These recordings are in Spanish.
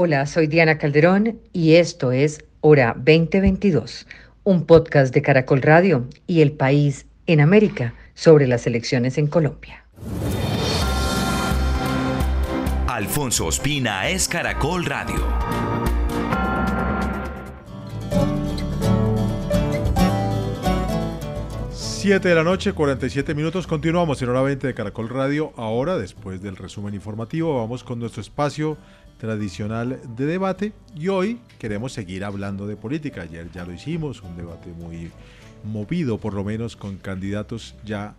Hola, soy Diana Calderón y esto es Hora 2022, un podcast de Caracol Radio y El País en América sobre las elecciones en Colombia. Alfonso Ospina es Caracol Radio. Siete de la noche, 47 minutos. Continuamos en hora 20 de Caracol Radio. Ahora, después del resumen informativo, vamos con nuestro espacio tradicional de debate y hoy queremos seguir hablando de política. Ayer ya lo hicimos, un debate muy movido por lo menos con candidatos ya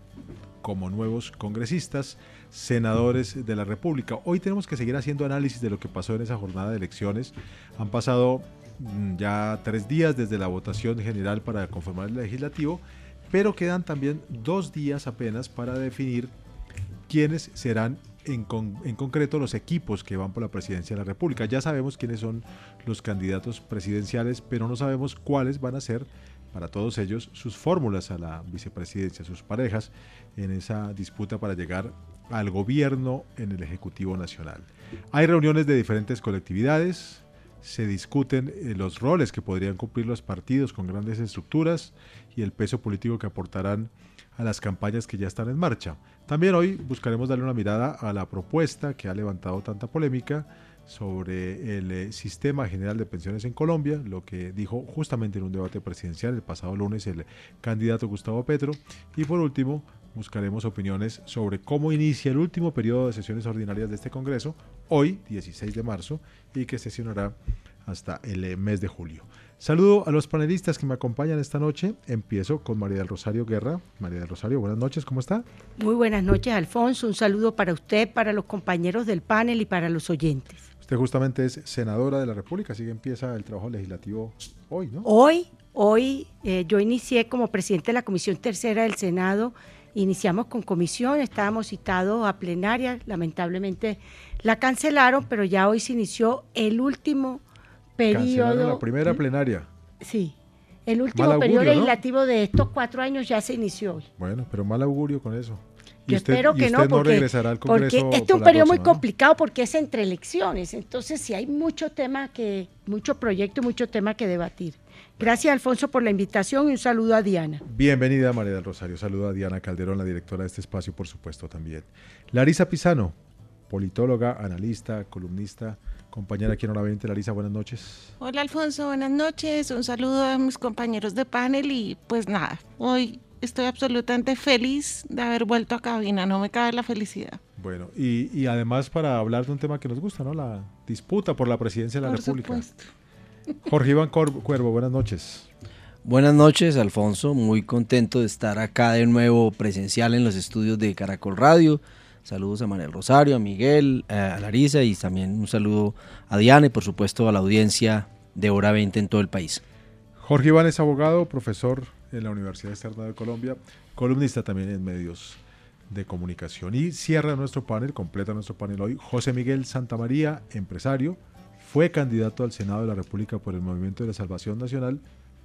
como nuevos congresistas, senadores de la República. Hoy tenemos que seguir haciendo análisis de lo que pasó en esa jornada de elecciones. Han pasado mm, ya tres días desde la votación general para conformar el legislativo, pero quedan también dos días apenas para definir quiénes serán en, concreto los equipos que van por la presidencia de la República. Ya sabemos quiénes son los candidatos presidenciales, pero no sabemos cuáles van a ser para todos ellos sus fórmulas a la vicepresidencia, sus parejas en esa disputa para llegar al gobierno en el Ejecutivo Nacional. Hay reuniones de diferentes colectividades, se discuten eh, los roles que podrían cumplir los partidos con grandes estructuras y el peso político que aportarán a las campañas que ya están en marcha. También hoy buscaremos darle una mirada a la propuesta que ha levantado tanta polémica sobre el eh, sistema general de pensiones en Colombia, lo que dijo justamente en un debate presidencial el pasado lunes el candidato Gustavo Petro. Y por último, buscaremos opiniones sobre cómo inicia el último periodo de sesiones ordinarias de este Congreso, hoy, 16 de marzo, y que sesionará hasta el eh, mes de julio. Saludo a los panelistas que me acompañan esta noche. Empiezo con María del Rosario Guerra. María del Rosario, buenas noches, ¿cómo está? Muy buenas noches, Alfonso. Un saludo para usted, para los compañeros del panel y para los oyentes. Usted justamente es senadora de la República, así que empieza el trabajo legislativo hoy, ¿no? Hoy, hoy eh, yo inicié como presidente de la Comisión Tercera del Senado. Iniciamos con comisión, estábamos citados a plenaria, lamentablemente la cancelaron, pero ya hoy se inició el último periodo. la primera plenaria. Sí. El último periodo legislativo de estos cuatro años ya se inició hoy. Bueno, pero mal augurio con eso. Yo espero que no, porque, regresará al Congreso porque este es un periodo muy complicado porque es entre elecciones. Entonces, sí hay mucho tema que, mucho proyecto y mucho tema que debatir. Gracias, Alfonso, por la invitación y un saludo a Diana. Bienvenida, María del Rosario. Saludo a Diana Calderón, la directora de este espacio, por supuesto, también. Larisa Pisano, politóloga, analista, columnista compañera aquí en Hora 20. Larisa, buenas noches. Hola Alfonso, buenas noches. Un saludo a mis compañeros de panel y pues nada, hoy estoy absolutamente feliz de haber vuelto a cabina, no me cabe la felicidad. Bueno, y, y además para hablar de un tema que nos gusta, ¿no? La disputa por la presidencia de la por República. Supuesto. Jorge Iván Cuervo, buenas noches. Buenas noches, Alfonso. Muy contento de estar acá de nuevo presencial en los estudios de Caracol Radio. Saludos a Manuel Rosario, a Miguel, a Larisa y también un saludo a Diana y por supuesto a la audiencia de Hora 20 en todo el país. Jorge Iván es abogado, profesor en la Universidad Externa de Colombia, columnista también en medios de comunicación. Y cierra nuestro panel, completa nuestro panel hoy, José Miguel Santamaría, empresario, fue candidato al Senado de la República por el Movimiento de la Salvación Nacional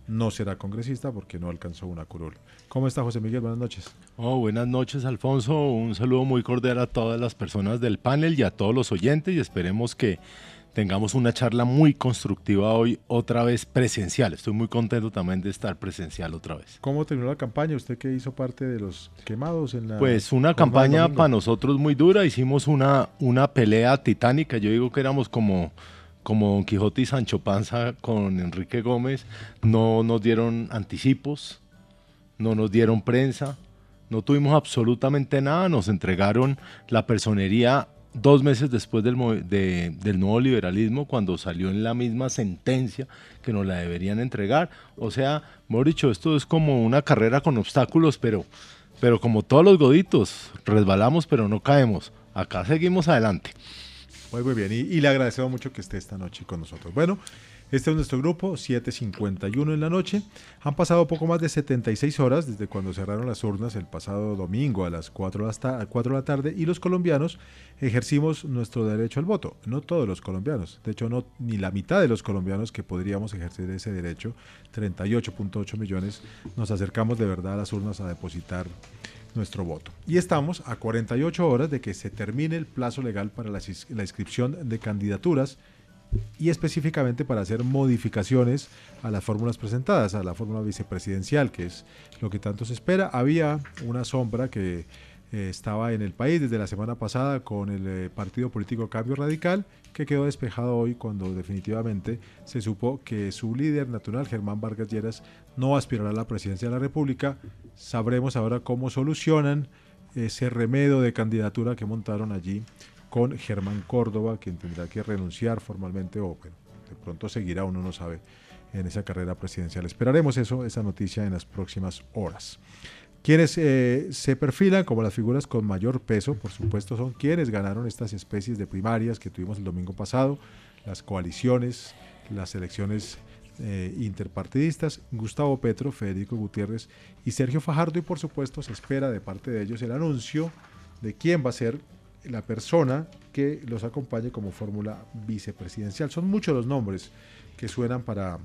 no será congresista porque no alcanzó una curul. ¿Cómo está José Miguel? Buenas noches. Oh, buenas noches, Alfonso. Un saludo muy cordial a todas las personas del panel y a todos los oyentes y esperemos que tengamos una charla muy constructiva hoy, otra vez presencial. Estoy muy contento también de estar presencial otra vez. ¿Cómo terminó la campaña? ¿Usted que hizo parte de los quemados en la... Pues una campaña para nosotros muy dura. Hicimos una, una pelea titánica. Yo digo que éramos como como Don Quijote y Sancho Panza con Enrique Gómez, no nos dieron anticipos, no nos dieron prensa, no tuvimos absolutamente nada, nos entregaron la personería dos meses después del, nuevo liberalismo, cuando salió en la misma sentencia que nos la deberían entregar. O sea, mejor dicho, esto es como una carrera con obstáculos, pero, pero como todos los goditos, resbalamos pero no caemos. Acá seguimos adelante. Muy, bien. Y, le agradecemos mucho que esté esta noche con nosotros. Bueno, este es nuestro grupo, 7.51 en la noche. Han pasado poco más de 76 horas desde cuando cerraron las urnas el pasado domingo a las 4 de la tarde y los colombianos ejercimos nuestro derecho al voto. No todos los colombianos, de hecho no ni la mitad de los colombianos que podríamos ejercer ese derecho, 38.8 millones, nos acercamos de verdad a las urnas a depositar nuestro voto. Y estamos a 48 horas de que se termine el plazo legal para la, inscripción de candidaturas y específicamente para hacer modificaciones a las fórmulas presentadas, a la fórmula vicepresidencial, que es lo que tanto se espera. Había una sombra que eh, estaba en el país desde la semana pasada con el eh, partido político Cambio Radical, que quedó despejado hoy cuando definitivamente se supo que su líder natural, Germán Vargas Lleras, no aspirará a la presidencia de la República. Sabremos ahora cómo solucionan ese remedio de candidatura que montaron allí con Germán Córdoba, quien tendrá que renunciar formalmente o de pronto seguirá, uno no sabe, en esa carrera presidencial. Esperaremos eso, esa noticia en las próximas horas. Quienes eh, se perfilan como las figuras con mayor peso, por supuesto, son quienes ganaron estas especies de primarias que tuvimos el domingo pasado, las coaliciones, las elecciones eh, interpartidistas, Gustavo Petro, Federico Gutiérrez y Sergio Fajardo, y por supuesto se espera de parte de ellos el anuncio de quién va a ser la persona que los acompañe como fórmula vicepresidencial. Son muchos los nombres que suenan para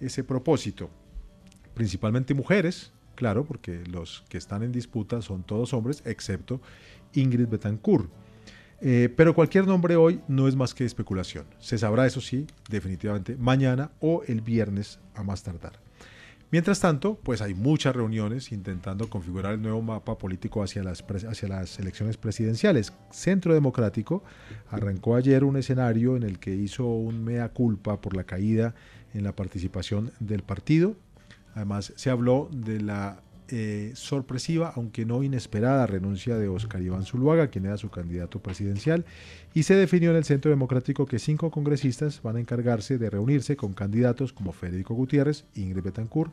ese propósito, principalmente mujeres, claro, porque los que están en disputa son todos hombres, excepto Ingrid Betancourt. Eh, pero cualquier nombre hoy no es más que especulación. Se sabrá, eso sí, definitivamente mañana o el viernes a más tardar. Mientras tanto, pues hay muchas reuniones intentando configurar el nuevo mapa político hacia las, hacia las elecciones presidenciales. Centro Democrático arrancó ayer un escenario en el que hizo un mea culpa por la caída en la participación del partido. Además, se habló de la eh, sorpresiva, aunque no inesperada, renuncia de Oscar Iván Zuluaga, quien era su candidato presidencial, y se definió en el Centro Democrático que cinco congresistas van a encargarse de reunirse con candidatos como Federico Gutiérrez, Ingrid Betancourt,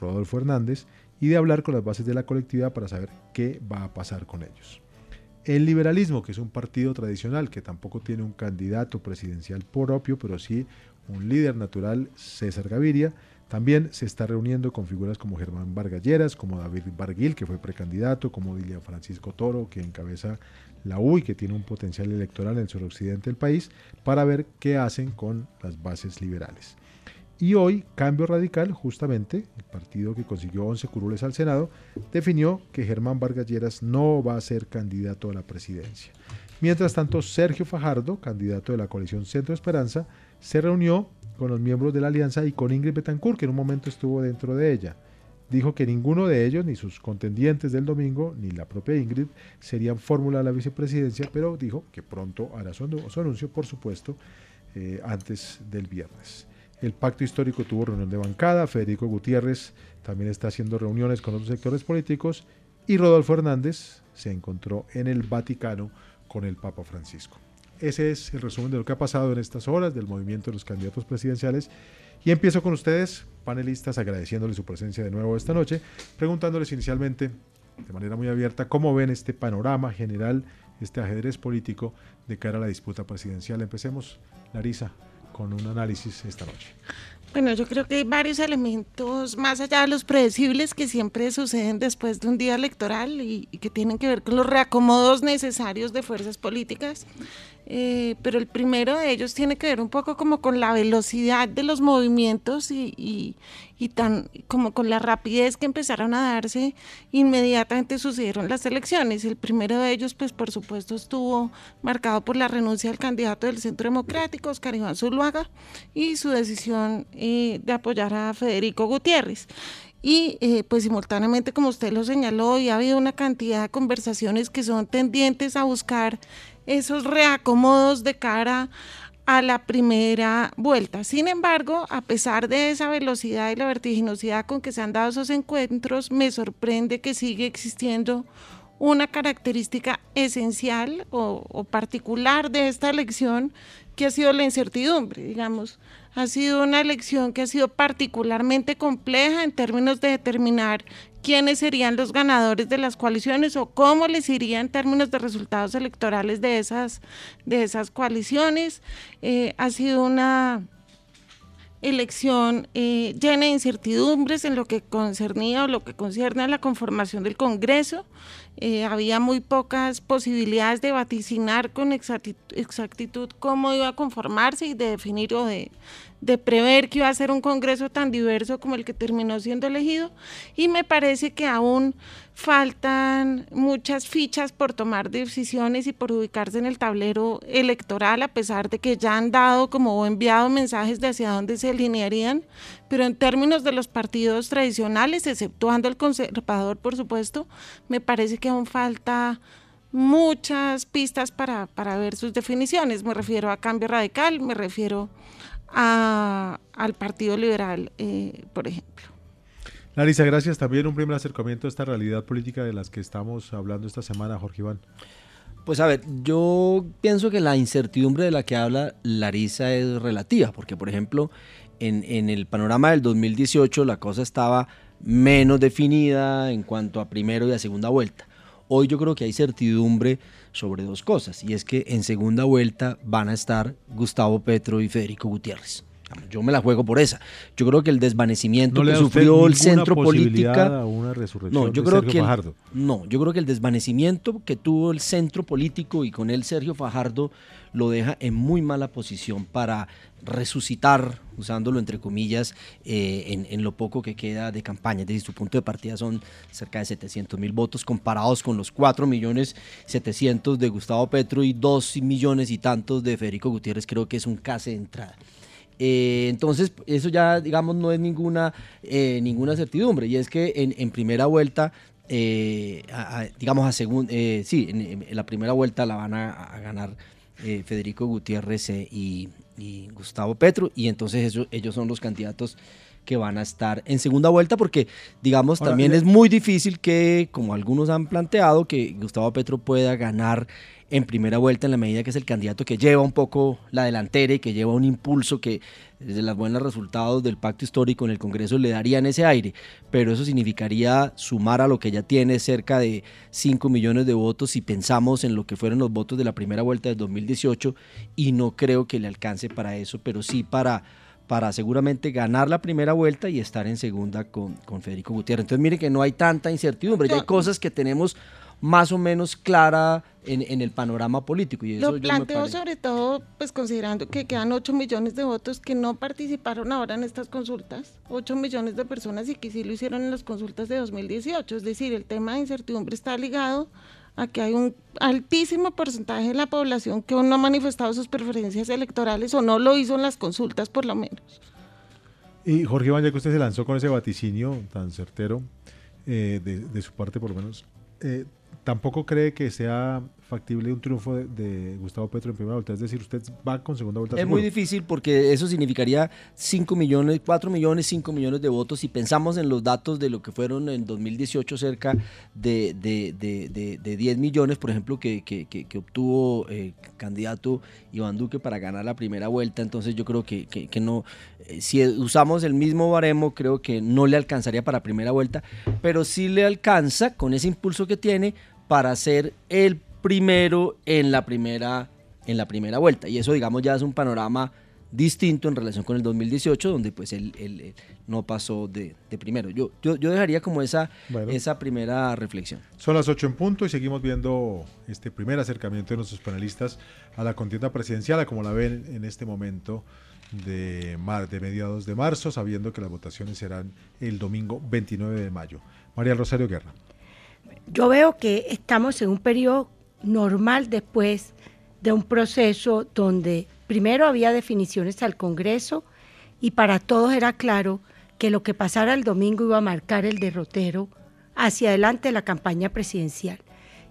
Rodolfo Hernández, y de hablar con las bases de la colectividad para saber qué va a pasar con ellos. El liberalismo, que es un partido tradicional que tampoco tiene un candidato presidencial propio, pero sí un líder natural, César Gaviria, también se está reuniendo con figuras como Germán Vargalleras, como David Barguil, que fue precandidato, como Dilia Francisco Toro, que encabeza la UI, que tiene un potencial electoral en el suroccidente del país, para ver qué hacen con las bases liberales. Y hoy, Cambio Radical, justamente, el partido que consiguió 11 curules al Senado, definió que Germán Vargalleras no va a ser candidato a la presidencia. Mientras tanto, Sergio Fajardo, candidato de la coalición Centro Esperanza, se reunió con los miembros de la alianza y con Ingrid Betancourt, que en un momento estuvo dentro de ella. Dijo que ninguno de ellos, ni sus contendientes del domingo, ni la propia Ingrid, serían fórmula de la vicepresidencia, pero dijo que pronto hará su, anuncio, por supuesto, eh, antes del viernes. El pacto histórico tuvo reunión de bancada, Federico Gutiérrez también está haciendo reuniones con otros sectores políticos y Rodolfo Hernández se encontró en el Vaticano con el Papa Francisco. Ese es el resumen de lo que ha pasado en estas horas del movimiento de los candidatos presidenciales. Y empiezo con ustedes, panelistas, agradeciéndoles su presencia de nuevo esta noche, preguntándoles inicialmente, de manera muy abierta, cómo ven este panorama general, este ajedrez político de cara a la disputa presidencial. Empecemos, Larisa, con un análisis esta noche. Bueno, yo creo que hay varios elementos más allá de los predecibles que siempre suceden después de un día electoral y, y que tienen que ver con los reacomodos necesarios de fuerzas políticas. Eh, pero el primero de ellos tiene que ver un poco como con la velocidad de los movimientos y, y, tan como con la rapidez que empezaron a darse inmediatamente sucedieron las elecciones. El primero de ellos, pues por supuesto, estuvo marcado por la renuncia del candidato del Centro Democrático, Oscar Iván Zuluaga, y su decisión eh, de apoyar a Federico Gutiérrez. Y eh, pues simultáneamente, como usted lo señaló, y ha habido una cantidad de conversaciones que son tendientes a buscar esos reacomodos de cara a la primera vuelta. Sin embargo, a pesar de esa velocidad y la vertiginosidad con que se han dado esos encuentros, me sorprende que sigue existiendo una característica esencial o, o particular de esta elección que ha sido la incertidumbre, digamos. Ha sido una elección que ha sido particularmente compleja en términos de determinar quiénes serían los ganadores de las coaliciones o cómo les iría en términos de resultados electorales de esas, de esas coaliciones. Eh, ha sido una elección eh, llena de incertidumbres en lo que concernía o lo que concierne a la conformación del Congreso. Eh, había muy pocas posibilidades de vaticinar con exactitud, cómo iba a conformarse y de definir o de, prever que iba a ser un Congreso tan diverso como el que terminó siendo elegido. Y me parece que aún faltan muchas fichas por tomar decisiones y por ubicarse en el tablero electoral, a pesar de que ya han dado como enviado mensajes de hacia dónde se alinearían, pero en términos de los partidos tradicionales, exceptuando el conservador, por supuesto, me parece que aún falta muchas pistas para, ver sus definiciones. Me refiero a Cambio Radical, me refiero a, al Partido Liberal, eh, por ejemplo. Larisa, gracias. También un primer acercamiento a esta realidad política de las que estamos hablando esta semana, Jorge Iván. Pues a ver, yo pienso que la incertidumbre de la que habla Larisa es relativa, porque por ejemplo, en, el panorama del 2018 la cosa estaba menos definida en cuanto a primero y a segunda vuelta. Hoy yo creo que hay certidumbre sobre dos cosas, y es que en segunda vuelta van a estar Gustavo Petro y Federico Gutiérrez. Yo me la juego por esa. Yo creo que el desvanecimiento que sufrió el centro política. no, yo creo que no, yo creo que el desvanecimiento que tuvo el centro político y con él Sergio Fajardo lo deja en muy mala posición para resucitar, usándolo entre comillas, eh, en, lo poco que queda de campaña. Desde su punto de partida son cerca de 700 mil votos comparados con los 4 millones 700 de Gustavo Petro y 2 millones y tantos de Federico Gutiérrez. Creo que es un case de entrada. Eh, entonces, eso ya, digamos, no es ninguna, eh, ninguna certidumbre. Y es que en, primera vuelta, eh, digamos, a segunda, sí, en, la primera vuelta la van a, ganar Federico Gutiérrez y, Gustavo Petro. Y entonces ellos son los candidatos que van a estar en segunda vuelta porque, digamos, también es muy difícil que, como algunos han planteado, que Gustavo Petro pueda ganar en primera vuelta en la medida que es el candidato que lleva un poco la delantera y que lleva un impulso que desde los buenos resultados del pacto histórico en el Congreso le darían ese aire, pero eso significaría sumar a lo que ya tiene cerca de 5 millones de votos si pensamos en lo que fueron los votos de la primera vuelta del 2018 y no creo que le alcance para eso, pero sí para para seguramente ganar la primera vuelta y estar en segunda con, con Federico Gutiérrez. Entonces mire que no hay tanta incertidumbre, ya hay cosas que tenemos más o menos clara en, el panorama político. Y eso Lo planteo sobre todo, pues considerando que quedan 8 millones de votos que no participaron ahora en estas consultas, 8 millones de personas y que sí lo hicieron en las consultas de 2018. Es decir, el tema de incertidumbre está ligado a que hay un altísimo porcentaje de la población que aún no ha manifestado sus preferencias electorales o no lo hizo en las consultas por lo menos. Y Jorge Iván, ya que usted se lanzó con ese vaticinio tan certero, eh, de, su parte por lo menos, eh, tampoco cree que sea factible un triunfo de, Gustavo Petro en primera vuelta? Es decir, usted va con segunda vuelta. Es muy difícil porque eso significaría 5 millones, 4 millones, 5 millones de votos. Si pensamos en los datos de lo que fueron en 2018 cerca de, de, 10 millones, por ejemplo, que, que, obtuvo el eh, candidato Iván Duque para ganar la primera vuelta, entonces yo creo que, que no, eh, si usamos el mismo baremo, creo que no le alcanzaría para primera vuelta, pero sí le alcanza con ese impulso que tiene para ser el primero en la primera, en la primera vuelta. Y eso, digamos, ya es un panorama distinto en relación con el 2018, donde pues él, no pasó de, primero. Yo, yo, dejaría como esa, esa primera reflexión. Son las 8 en punto y seguimos viendo este primer acercamiento de nuestros panelistas a la contienda presidencial, como la ven en este momento de, mar, de mediados de marzo, sabiendo que las votaciones serán el domingo 29 de mayo. María Rosario Guerra. Yo veo que estamos en un periodo normal después de un proceso donde primero había definiciones al Congreso y para todos era claro que lo que pasara el domingo iba a marcar el derrotero hacia adelante de la campaña presidencial.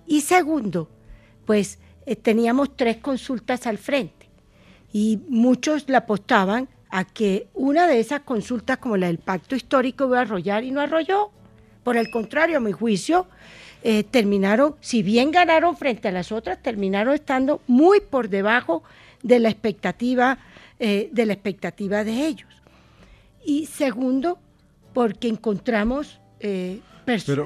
Y segundo, pues eh, teníamos tres consultas al frente y muchos le apostaban a que una de esas consultas como la del pacto histórico iba a arrollar y no arrolló. Por el contrario, a mi juicio, eh, terminaron, si bien ganaron frente a las otras, terminaron estando muy por debajo de la expectativa, eh, de la expectativa de ellos. Y segundo, porque encontramos... Eh, Pero,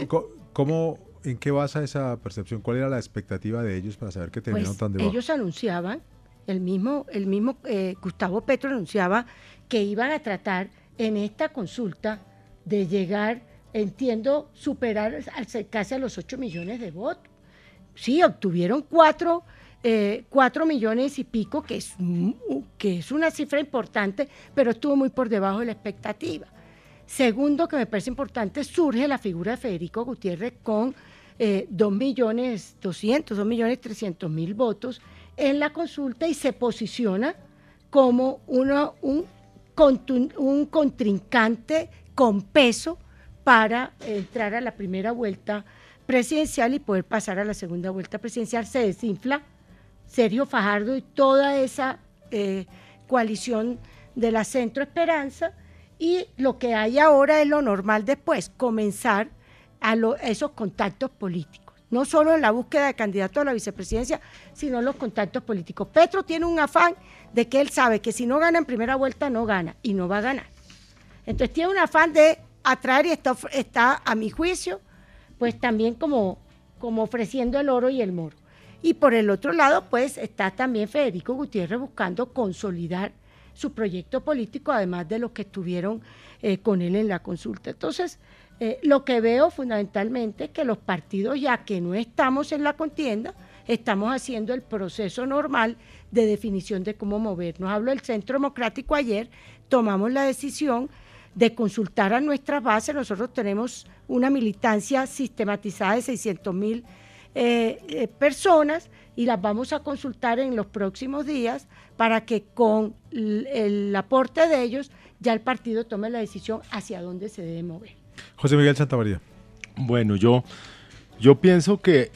¿cómo, ¿en qué basa esa percepción? ¿Cuál era la expectativa de ellos para saber que terminaron pues, tan debajo? Ellos anunciaban, el mismo, el mismo Gustavo Petro anunciaba que iban a tratar en esta consulta de llegar entiendo, superar casi a los 8 millones de votos. Sí, obtuvieron 4, eh, millones y pico, que es, que es una cifra importante, pero estuvo muy por debajo de la expectativa. Segundo, que me parece importante, surge la figura de Federico Gutiérrez con eh, 2 millones 200, 2 millones 300 mil votos en la consulta y se posiciona como uno, un, un contrincante con peso para entrar a la primera vuelta presidencial y poder pasar a la segunda vuelta presidencial. Se desinfla Sergio Fajardo y toda esa eh, coalición de la Centro Esperanza y lo que hay ahora es lo normal después, comenzar a, esos contactos políticos. No solo en la búsqueda de candidato a la vicepresidencia, sino en los contactos políticos. Petro tiene un afán de que él sabe que si no gana en primera vuelta, no gana y no va a ganar. Entonces tiene un afán de atraer y está, está a mi juicio, pues también como, como ofreciendo el oro y el moro. Y por el otro lado, pues está también Federico Gutiérrez buscando consolidar su proyecto político, además de los que estuvieron eh, con él en la consulta. Entonces, eh, lo que veo fundamentalmente es que los partidos, ya que no estamos en la contienda, estamos haciendo el proceso normal de definición de cómo movernos. Hablo del Centro Democrático ayer, tomamos la decisión de consultar a nuestra base. Nosotros tenemos una militancia sistematizada de 600 mil eh, personas y las vamos a consultar en los próximos días para que con el aporte de ellos ya el partido tome la decisión hacia dónde se debe mover. José Miguel Santamaría. Bueno, yo, yo pienso que,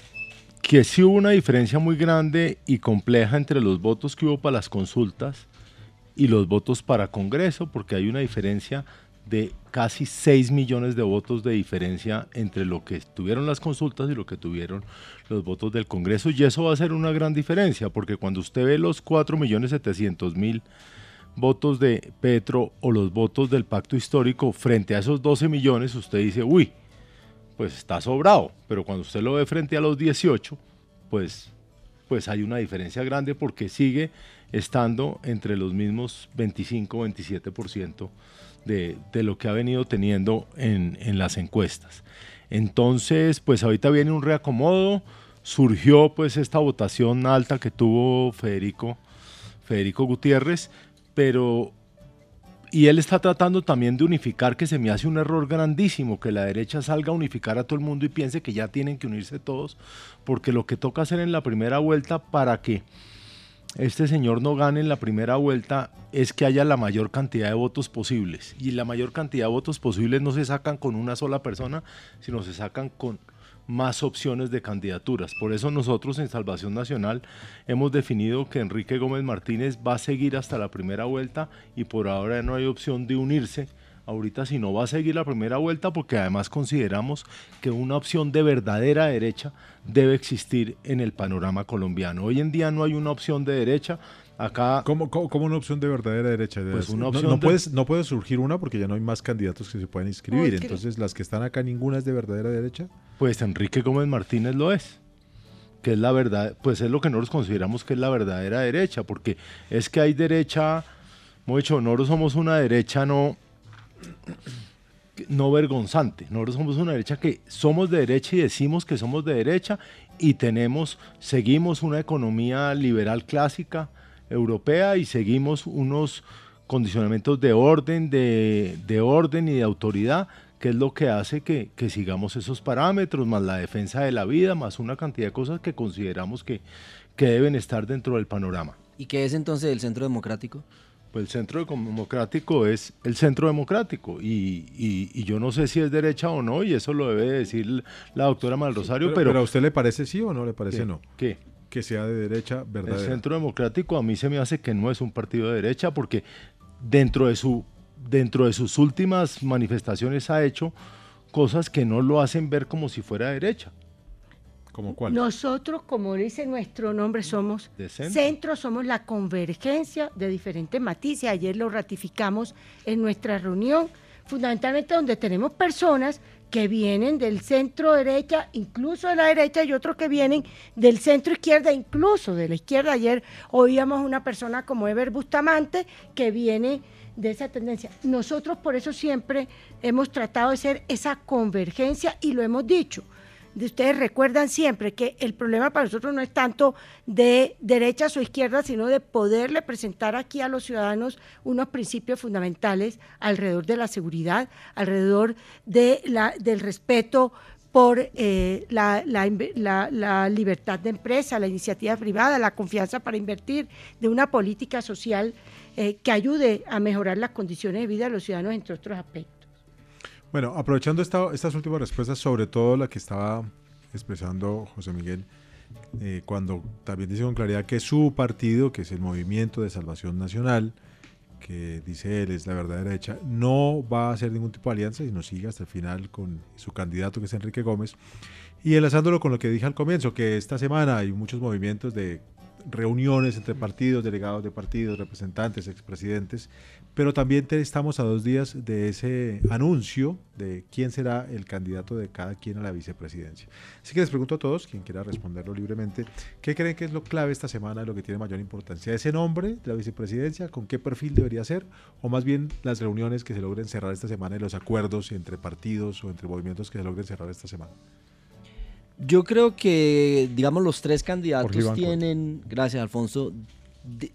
que sí hubo una diferencia muy grande y compleja entre los votos que hubo para las consultas y los votos para Congreso, porque hay una diferencia de casi 6 millones de votos de diferencia entre lo que tuvieron las consultas y lo que tuvieron los votos del Congreso. Y eso va a ser una gran diferencia, porque cuando usted ve los 4 millones 700 mil votos de Petro o los votos del pacto histórico frente a esos 12 millones, usted dice, uy, pues está sobrado. Pero cuando usted lo ve frente a los 18, pues, pues hay una diferencia grande porque sigue estando entre los mismos 25-27% de, lo que ha venido teniendo en, las encuestas. Entonces, pues ahorita viene un reacomodo, surgió pues esta votación alta que tuvo Federico, Federico Gutiérrez, pero y él está tratando también de unificar, que se me hace un error grandísimo, que la derecha salga a unificar a todo el mundo y piense que ya tienen que unirse todos, porque lo que toca hacer en la primera vuelta para que este señor no gane en la primera vuelta es que haya la mayor cantidad de votos posibles. Y la mayor cantidad de votos posibles no se sacan con una sola persona, sino se sacan con más opciones de candidaturas. Por eso nosotros en Salvación Nacional hemos definido que Enrique Gómez Martínez va a seguir hasta la primera vuelta y por ahora no hay opción de unirse ahorita si no va a seguir la primera vuelta porque además consideramos que una opción de verdadera derecha debe existir en el panorama colombiano. Hoy en día no hay una opción de derecha. Acá, ¿Cómo, cómo, una opción de verdadera derecha? Pues una opción no, puedes, no puede surgir una porque ya no hay más candidatos que se puedan inscribir. Entonces, las que están acá, ninguna es de verdadera derecha. Pues Enrique Gómez Martínez lo es que es la verdad, pues es lo que nosotros consideramos que es la verdadera derecha, porque es que hay derecha, hemos dicho, nosotros somos una derecha no, no vergonzante. Nosotros somos una derecha que somos de derecha y decimos que somos de derecha y tenemos, seguimos una economía liberal clásica europea y seguimos unos condicionamientos de orden, de, orden y de autoridad, que es lo que hace que, sigamos esos parámetros, más la defensa de la vida, más una cantidad de cosas que consideramos que, que deben estar dentro del panorama. ¿Y qué es entonces el centro democrático? Pues el centro democrático es el centro democrático y, yo no sé si es derecha o no y eso lo debe decir la doctora Malrosario, pero, pero, ¿a usted le parece sí o no le parece no? ¿Qué? Que sea de derecha, ¿verdad? El centro democrático a mí se me hace que no es un partido de derecha porque dentro de, su, dentro de sus últimas manifestaciones ha hecho cosas que no lo hacen ver como si fuera derecha. Nosotros, como dice nuestro nombre, somos centro. somos la convergencia de diferentes matices. Ayer lo ratificamos en nuestra reunión, fundamentalmente donde tenemos personas que vienen del centro derecha, incluso de la derecha, y otros que vienen del centro izquierda, incluso de la izquierda. Ayer oíamos una persona como Ever Bustamante que viene de esa tendencia. Nosotros por eso siempre hemos tratado de ser esa convergencia y lo hemos dicho de ustedes recuerdan siempre que el problema para nosotros no es tanto de derechas o izquierdas, sino de poderle presentar aquí a los ciudadanos unos principios fundamentales alrededor de la seguridad, alrededor de la, del respeto por eh, la, libertad de empresa, la iniciativa privada, la confianza para invertir, de una política social eh, que ayude a mejorar las condiciones de vida de los ciudadanos, entre otros aspectos. Bueno, aprovechando estas últimas respuestas, sobre todo la que estaba expresando José Miguel, eh, cuando también dice con claridad que su partido, que es el Movimiento de Salvación Nacional, que dice él es la verdadera derecha, no va a hacer ningún tipo de alianza, sino sigue hasta el final con su candidato, que es Enrique Gómez. Y enlazándolo con lo que dije al comienzo, que esta semana hay muchos movimientos de reuniones entre partidos, delegados de partidos, representantes, expresidentes, pero también estamos a dos días de ese anuncio de quién será el candidato de cada quien a la vicepresidencia. Así que les pregunto a todos, quien quiera responderlo libremente, ¿qué creen que es lo clave esta semana, lo que tiene mayor importancia? ¿Ese nombre de la vicepresidencia? ¿Con qué perfil debería ser? ¿O más bien las reuniones que se logren cerrar esta semana y los acuerdos entre partidos o entre movimientos que se logren cerrar esta semana? Yo creo que, digamos, los tres candidatos tienen, gracias Alfonso,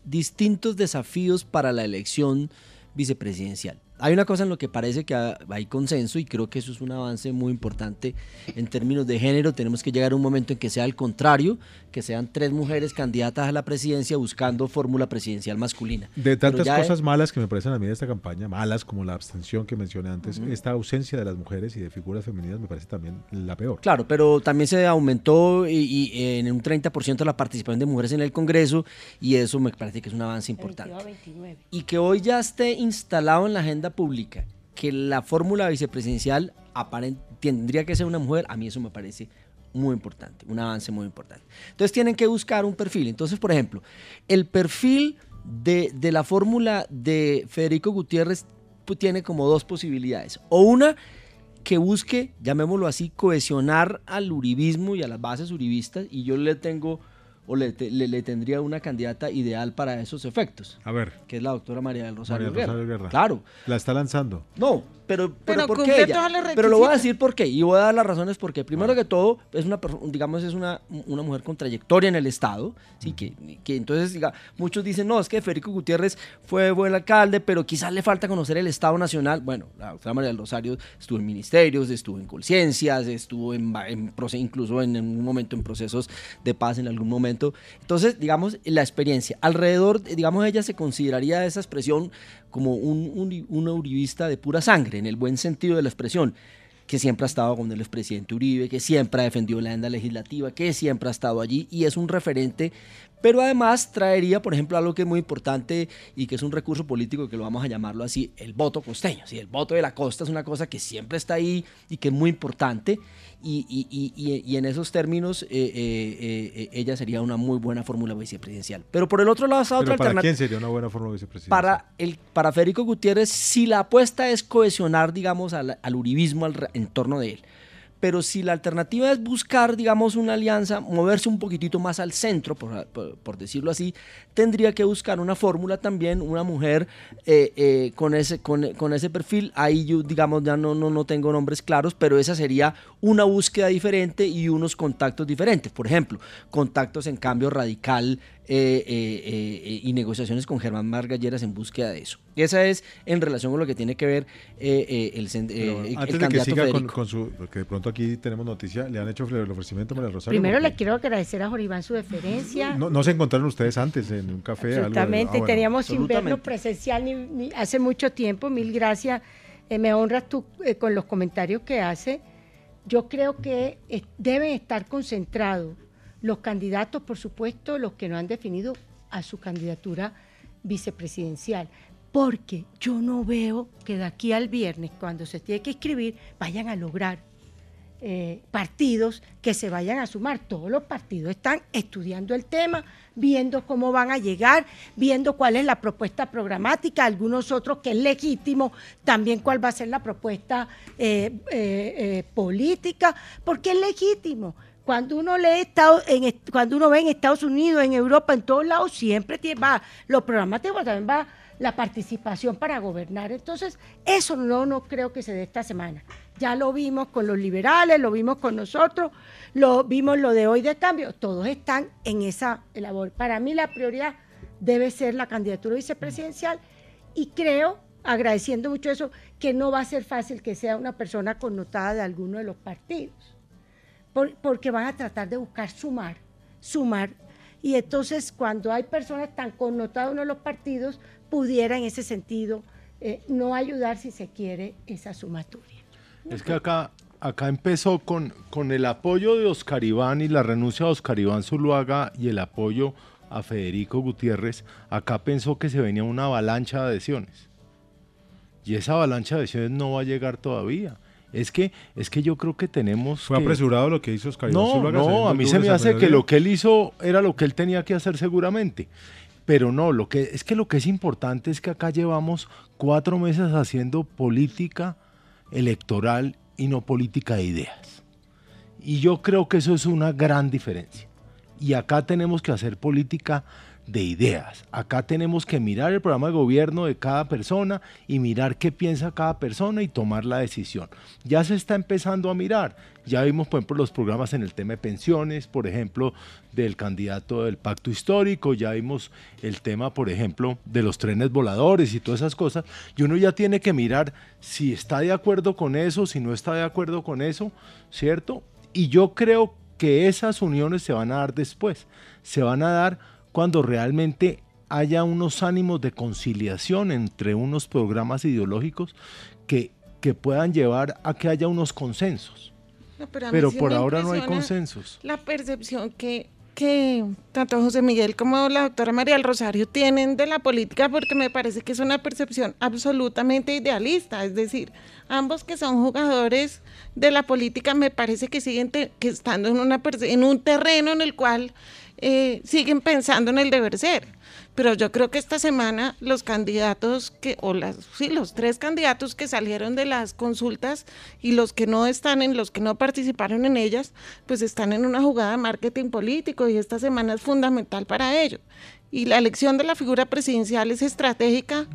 distintos desafíos para la elección vicepresidencial. Hay una cosa en lo que parece que hay consenso y creo que eso es un avance muy importante en términos de género. Tenemos que llegar a un momento en que sea al contrario, que sean tres mujeres candidatas a la presidencia buscando fórmula presidencial masculina. De tantas cosas malas que me parecen a mí de esta campaña, malas como la abstención que mencioné antes, esta ausencia de las mujeres y de figuras femeninas me parece también la peor. Claro, pero también se aumentó y, en un 30% la participación de mujeres en el Congreso y eso me parece que es un avance importante. Y que hoy ya esté instalado en la agenda pública que la fórmula vicepresidencial tendría que ser una mujer, a mí eso me parece muy importante, un avance muy importante. Entonces tienen que buscar un perfil. Entonces, por ejemplo, el perfil de, de la fórmula de Federico Gutiérrez pues, tiene como dos posibilidades. O una que busque, llamémoslo así, cohesionar al uribismo y a las bases uribistas, y yo le tengo o le, le, tendría una candidata ideal para esos efectos. A ver. Que es la doctora María del Rosario, María Rosario Guerra. Claro. La está lanzando. No, pero, pero, ¿por qué ella? Pero lo voy a decir por qué y voy a dar las razones por qué. Primero que todo, es una digamos es una, una mujer con trayectoria en el Estado, sí, que, que entonces diga, muchos dicen, no, es que Federico Gutiérrez fue buen alcalde, pero quizás le falta conocer el Estado Nacional. Bueno, la doctora María del Rosario estuvo en ministerios, estuvo en conciencias, estuvo en, en, incluso en, un momento en procesos de paz en algún momento. Entonces, digamos, la experiencia. Alrededor, digamos, ella se consideraría esa expresión como un, un, uribista de pura sangre, en el buen sentido de la expresión que siempre ha estado con el expresidente Uribe, que siempre ha defendido la agenda legislativa, que siempre ha estado allí y es un referente pero además traería, por ejemplo, algo que es muy importante y que es un recurso político que lo vamos a llamarlo así, el voto costeño. ¿sí? El voto de la costa es una cosa que siempre está ahí y que es muy importante y, y, y, y en esos términos eh, eh, eh, ella sería una muy buena fórmula vicepresidencial. Pero por el otro lado está otra alternativa. ¿Para quién sería una buena fórmula vicepresidencial? Para, el, para Federico Gutiérrez, si la apuesta es cohesionar, digamos, al, al uribismo al, en torno de él pero si la alternativa es buscar, digamos, una alianza, moverse un poquitito más al centro, por, decirlo así, tendría que buscar una fórmula también, una mujer eh, eh, con, ese, con, ese perfil. Ahí yo, digamos, ya no, no, no tengo nombres claros, pero esa sería una búsqueda diferente y unos contactos diferentes. Por ejemplo, contactos en cambio radical eh, eh, eh, y negociaciones con Germán Margalleras en búsqueda de eso. Esa es en relación con lo que tiene que ver el, Antes de que siga con, su, porque de pronto aquí tenemos noticia, le han hecho el ofrecimiento a María Rosario. Primero le quiero agradecer a Joribán su deferencia. No, se encontraron ustedes antes en un café. Absolutamente, ah, teníamos sin verlo presencial ni, hace mucho tiempo. Mil gracias. me honras tú con los comentarios que hace. Yo creo que deben estar concentrados los candidatos, por supuesto, los que no han definido a su candidatura vicepresidencial, porque yo no veo que de aquí al viernes, cuando se tiene que escribir, vayan a lograr eh, partidos que se vayan a sumar. Todos los partidos están estudiando el tema, viendo cómo van a llegar, viendo cuál es la propuesta programática, algunos otros que es legítimo, también cuál va a ser la propuesta eh, eh, política, porque es legítimo. Cuando uno lee Estado, en, cuando uno ve en Estados Unidos, en Europa, en todos lados, siempre tiene, va, los programáticos también va la participación para gobernar. Entonces, eso no, no creo que se dé esta semana. Ya lo vimos con los liberales, lo vimos con nosotros, lo vimos lo de hoy de cambio. Todos están en esa labor. Para mí la prioridad debe ser la candidatura vicepresidencial y creo, agradeciendo mucho eso, que no va a ser fácil que sea una persona connotada de alguno de los partidos, porque van a tratar de buscar sumar, sumar. Y entonces cuando hay personas tan connotadas en uno de los partidos, pudiera en ese sentido eh, no ayudar si se quiere esa sumatoria. Es que acá, acá empezó con, con el apoyo de Oscar Iván y la renuncia de Oscar Iván Zuluaga y el apoyo a Federico Gutiérrez, acá pensó que se venía una avalancha de adhesiones. Y esa avalancha de adhesiones no va a llegar todavía. Es que, es que yo creo que tenemos. Fue apresurado lo que hizo Oscar No, no, a mí se me hace que lo que él hizo era lo que él tenía que hacer seguramente. Pero no, lo que es que lo que es importante es que acá llevamos cuatro meses haciendo política electoral y no política de ideas. Y yo creo que eso es una gran diferencia. Y acá tenemos que hacer política de ideas. Acá tenemos que mirar el programa de gobierno de cada persona y mirar qué piensa cada persona y tomar la decisión. Ya se está empezando a mirar. Ya vimos, por ejemplo, los programas en el tema de pensiones, por ejemplo, del candidato del pacto histórico, ya vimos el tema, por ejemplo, de los trenes voladores y todas esas cosas. Y uno ya tiene que mirar si está de acuerdo con eso, si no está de acuerdo con eso, ¿cierto? Y yo creo que esas uniones se van a dar después. Se van a dar cuando realmente haya unos ánimos de conciliación entre unos programas ideológicos que, que puedan llevar a que haya unos consensos. pero, por ahora no hay consensos. La percepción que, que tanto José Miguel como la doctora María del Rosario tienen de la política porque me parece que es una percepción absolutamente idealista, es decir, ambos que son jugadores de la política me parece que siguen que estando en, una, en un terreno en el cual eh, siguen pensando en el deber ser. Pero yo creo que esta semana los candidatos que, o las, sí, los tres candidatos que salieron de las consultas y los que no están en, los que no participaron en ellas, pues están en una jugada de marketing político y esta semana es fundamental para ello. Y la elección de la figura presidencial es estratégica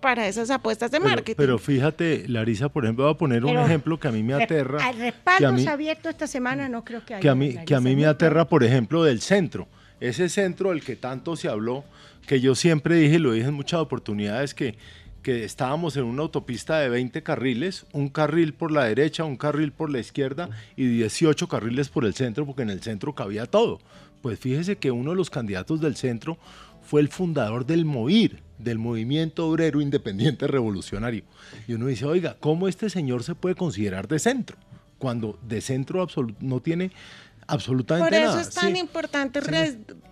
para esas apuestas de marketing. Pero, fíjate, Larisa, por ejemplo, voy a poner un ejemplo que a mí me aterra. Al respaldo abierto esta semana no creo que haya. Que a mí, que a mí me aterra, por ejemplo, del centro. Ese centro del que tanto se habló, que yo siempre dije, lo dije en muchas oportunidades, que, que estábamos en una autopista de 20 carriles, un carril por la derecha, un carril por la izquierda y 18 carriles por el centro, porque en el centro cabía todo. Pues fíjese que uno de los candidatos del centro fue el fundador del MOIR, del Movimiento Obrero Independiente Revolucionario. Y uno dice, oiga, ¿cómo este señor se puede considerar de centro? Cuando de centro absoluto no tiene absolutamente nada. Por eso es tan importante,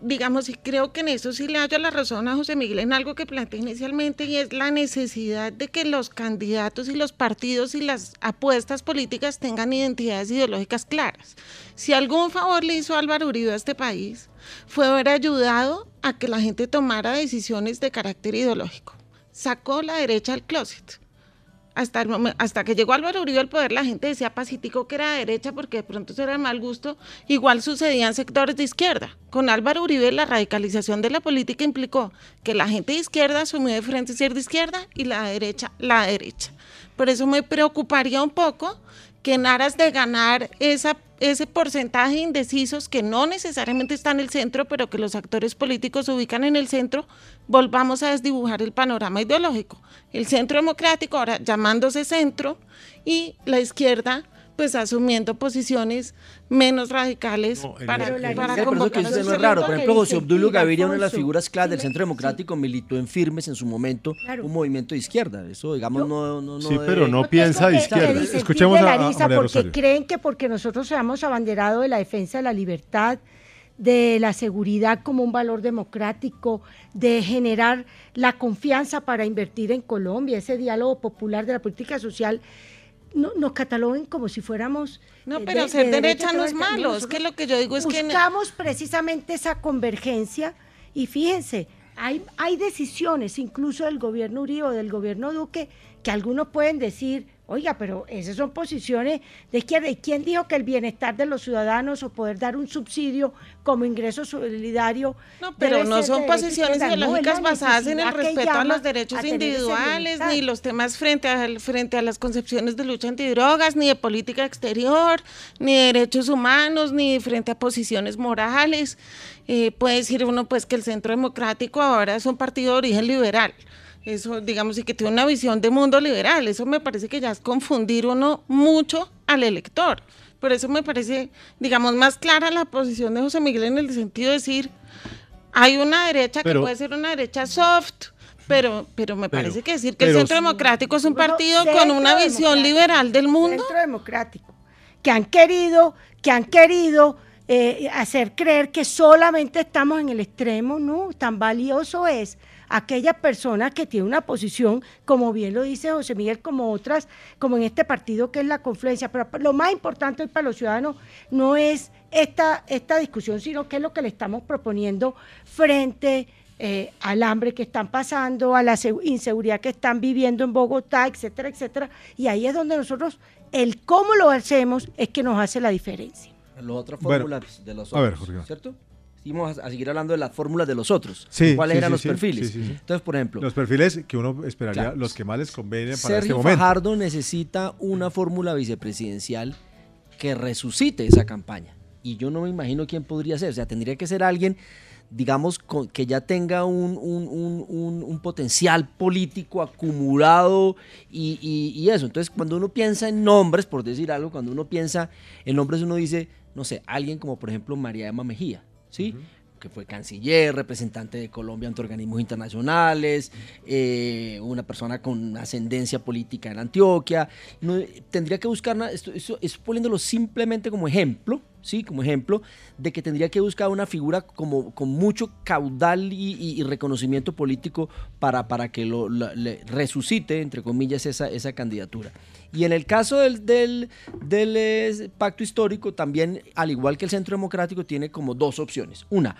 digamos, y creo que en eso sí le hallo la razón a José Miguel en algo que planteé inicialmente y es la necesidad de que los candidatos y los partidos y las apuestas políticas tengan identidades ideológicas claras. Si algún favor le hizo Álvaro Uribe a este país, fue haber ayudado a que la gente tomara decisiones de carácter ideológico. Sacó la derecha al closet. Hasta, hasta que llegó Álvaro Uribe al poder, la gente decía pacífico que era derecha porque de pronto eso era mal gusto. Igual sucedía en sectores de izquierda. Con Álvaro Uribe, la radicalización de la política implicó que la gente de izquierda asumió de frente de izquierda y la derecha, la derecha. Por eso me preocuparía un poco que en aras de ganar ese porcentaje de indecisos que no necesariamente está en el centro, pero que los actores políticos ubican en el centro, volvamos a desdibujar el panorama ideológico. El centro democrático ahora llamándose centro y la izquierda pues asumiendo posiciones menos radicales para, para convocar. Eso no es raro. Por ejemplo, José Obdulio Gaviria, una de las figuras clave del Centro Democrático, militó en firmes en su momento un movimiento de izquierda. Eso, digamos, no, no, Sí, pero no piensa de izquierda. Escuchemos a, a Porque creen que porque nosotros seamos abanderados de la defensa de la libertad, de la seguridad como un valor democrático, de generar la confianza para invertir en Colombia, ese diálogo popular de la política social, no, nos cataloguen como si fuéramos... No, eh, pero ser derecha, no es malo, es que lo que yo digo es que... Buscamos precisamente esa convergencia y fíjense, hay, hay decisiones, incluso del gobierno Uribe o del gobierno Duque, que algunos pueden decir, Oiga, pero esas son posiciones de izquierda. ¿Y quién dijo que el bienestar de los ciudadanos o poder dar un subsidio como ingreso solidario? No, pero no son posiciones ideológicas basadas en el respeto a los derechos individuales, ni los temas frente a, frente a las concepciones de lucha antidrogas, ni de política exterior, ni de derechos humanos, ni frente a posiciones morales. Eh, puede decir uno pues que el Centro Democrático ahora es un partido de origen liberal eso, digamos, y que tiene una visión de mundo liberal. Eso me parece que ya es confundir uno mucho al elector. Por eso me parece, digamos, más clara la posición de José Miguel en el sentido de decir, hay una derecha que puede ser una derecha soft, pero, pero me parece que decir que el Centro Democrático es un partido con una visión liberal del mundo. Centro Democrático, que han querido, que han querido eh, hacer creer que solamente estamos en el extremo, ¿no? Tan valioso es aquella persona que tiene una posición, como bien lo dice José Miguel, como otras, como en este partido que es la confluencia. Pero lo más importante hoy para los ciudadanos no es esta, esta discusión, sino qué es lo que le estamos proponiendo frente eh, al hambre que están pasando, a la inseguridad que están viviendo en Bogotá, etcétera, etcétera. Y ahí es donde nosotros, el cómo lo hacemos es que nos hace la diferencia. Las otras fórmulas de los otros, ¿cierto? Seguimos a, seguir hablando de las fórmulas de los otros. ¿Cuáles eran los perfiles? Entonces, por ejemplo. Los perfiles que uno esperaría, los que más les convienen para Sergio este momento. Fajardo necesita una fórmula vicepresidencial que resucite esa campaña. Y yo no me imagino quién podría ser. O sea, tendría que ser alguien, digamos, que ya tenga un, un, potencial político acumulado y, y, eso. Entonces, cuando uno piensa en nombres, por decir algo, cuando uno piensa en nombres, uno dice, no sé, alguien como por ejemplo María Emma Mejía. ¿Sí? que fue canciller, representante de Colombia ante organismos internacionales, eh, una persona con ascendencia política en Antioquia. No, tendría que buscar, esto, esto, poniéndolo simplemente como ejemplo, ¿sí? como ejemplo de que tendría que buscar una figura como, con mucho caudal y, reconocimiento político para, para que lo, resucite, entre comillas, esa, esa candidatura. Y en el caso del, del, del pacto histórico, también, al igual que el Centro Democrático, tiene como dos opciones. Una,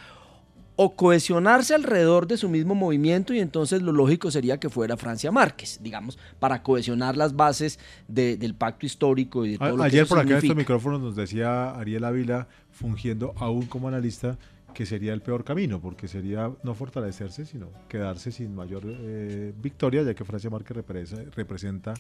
o cohesionarse alrededor de su mismo movimiento y entonces lo lógico sería que fuera Francia Márquez, digamos, para cohesionar las bases del pacto histórico y de todo Ayer por acá en estos micrófonos nos decía Ariel Ávila, fungiendo aún como analista, que sería el peor camino, porque sería no fortalecerse, sino quedarse sin mayor eh, victoria, ya que Francia Márquez representa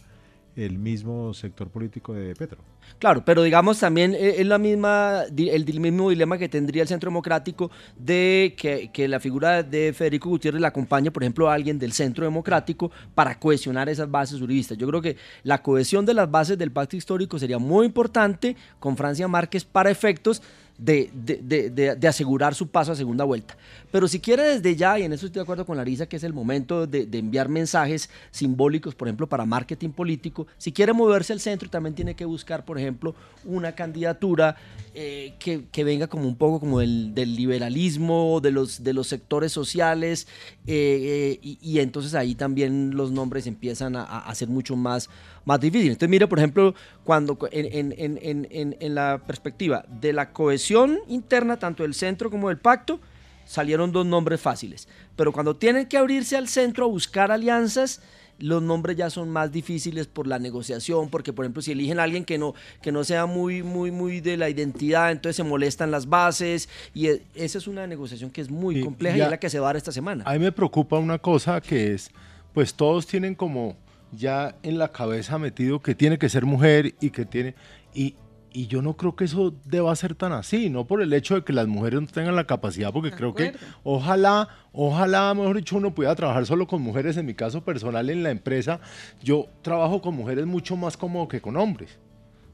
el mismo sector político de Petro. Claro, pero digamos también eh, es la misma, el mismo dilema que tendría el Centro Democrático de que, la figura de Federico Gutiérrez la acompañe, por ejemplo, a alguien del Centro Democrático para cohesionar esas bases uribistas. Yo creo que la cohesión de las bases del pacto histórico sería muy importante con Francia Márquez para efectos de, de, de, asegurar su paso a segunda vuelta. Pero si quiere desde ya, y en eso estoy de acuerdo con Larisa, que es el momento de, enviar mensajes simbólicos, por ejemplo, para marketing político, si quiere moverse al centro, también tiene que buscar, por ejemplo, una candidatura eh, que, venga como un poco como del, liberalismo, de los, de los sectores sociales, eh, eh, y, entonces ahí también los nombres empiezan a, a ser mucho más más difícil. Entonces, mire, por ejemplo, cuando en, la perspectiva de la cohesión interna, tanto del centro como del pacto, salieron dos nombres fáciles. Pero cuando tienen que abrirse al centro a buscar alianzas, los nombres ya son más difíciles por la negociación, porque por ejemplo si eligen a alguien que no, que no sea muy, muy, muy de la identidad, entonces se molestan las bases y e, esa es una negociación que es muy compleja y es la que se va a dar esta semana. A mí me preocupa una cosa que es, pues todos tienen como ya en la cabeza metido que tiene que ser mujer y que tiene... Y, y yo no creo que eso deba ser tan así, no por el hecho de que las mujeres no tengan la capacidad, porque creo que ojalá, ojalá, mejor dicho, uno pudiera trabajar solo con mujeres. En mi caso personal en la empresa, yo trabajo con mujeres mucho más cómodo que con hombres.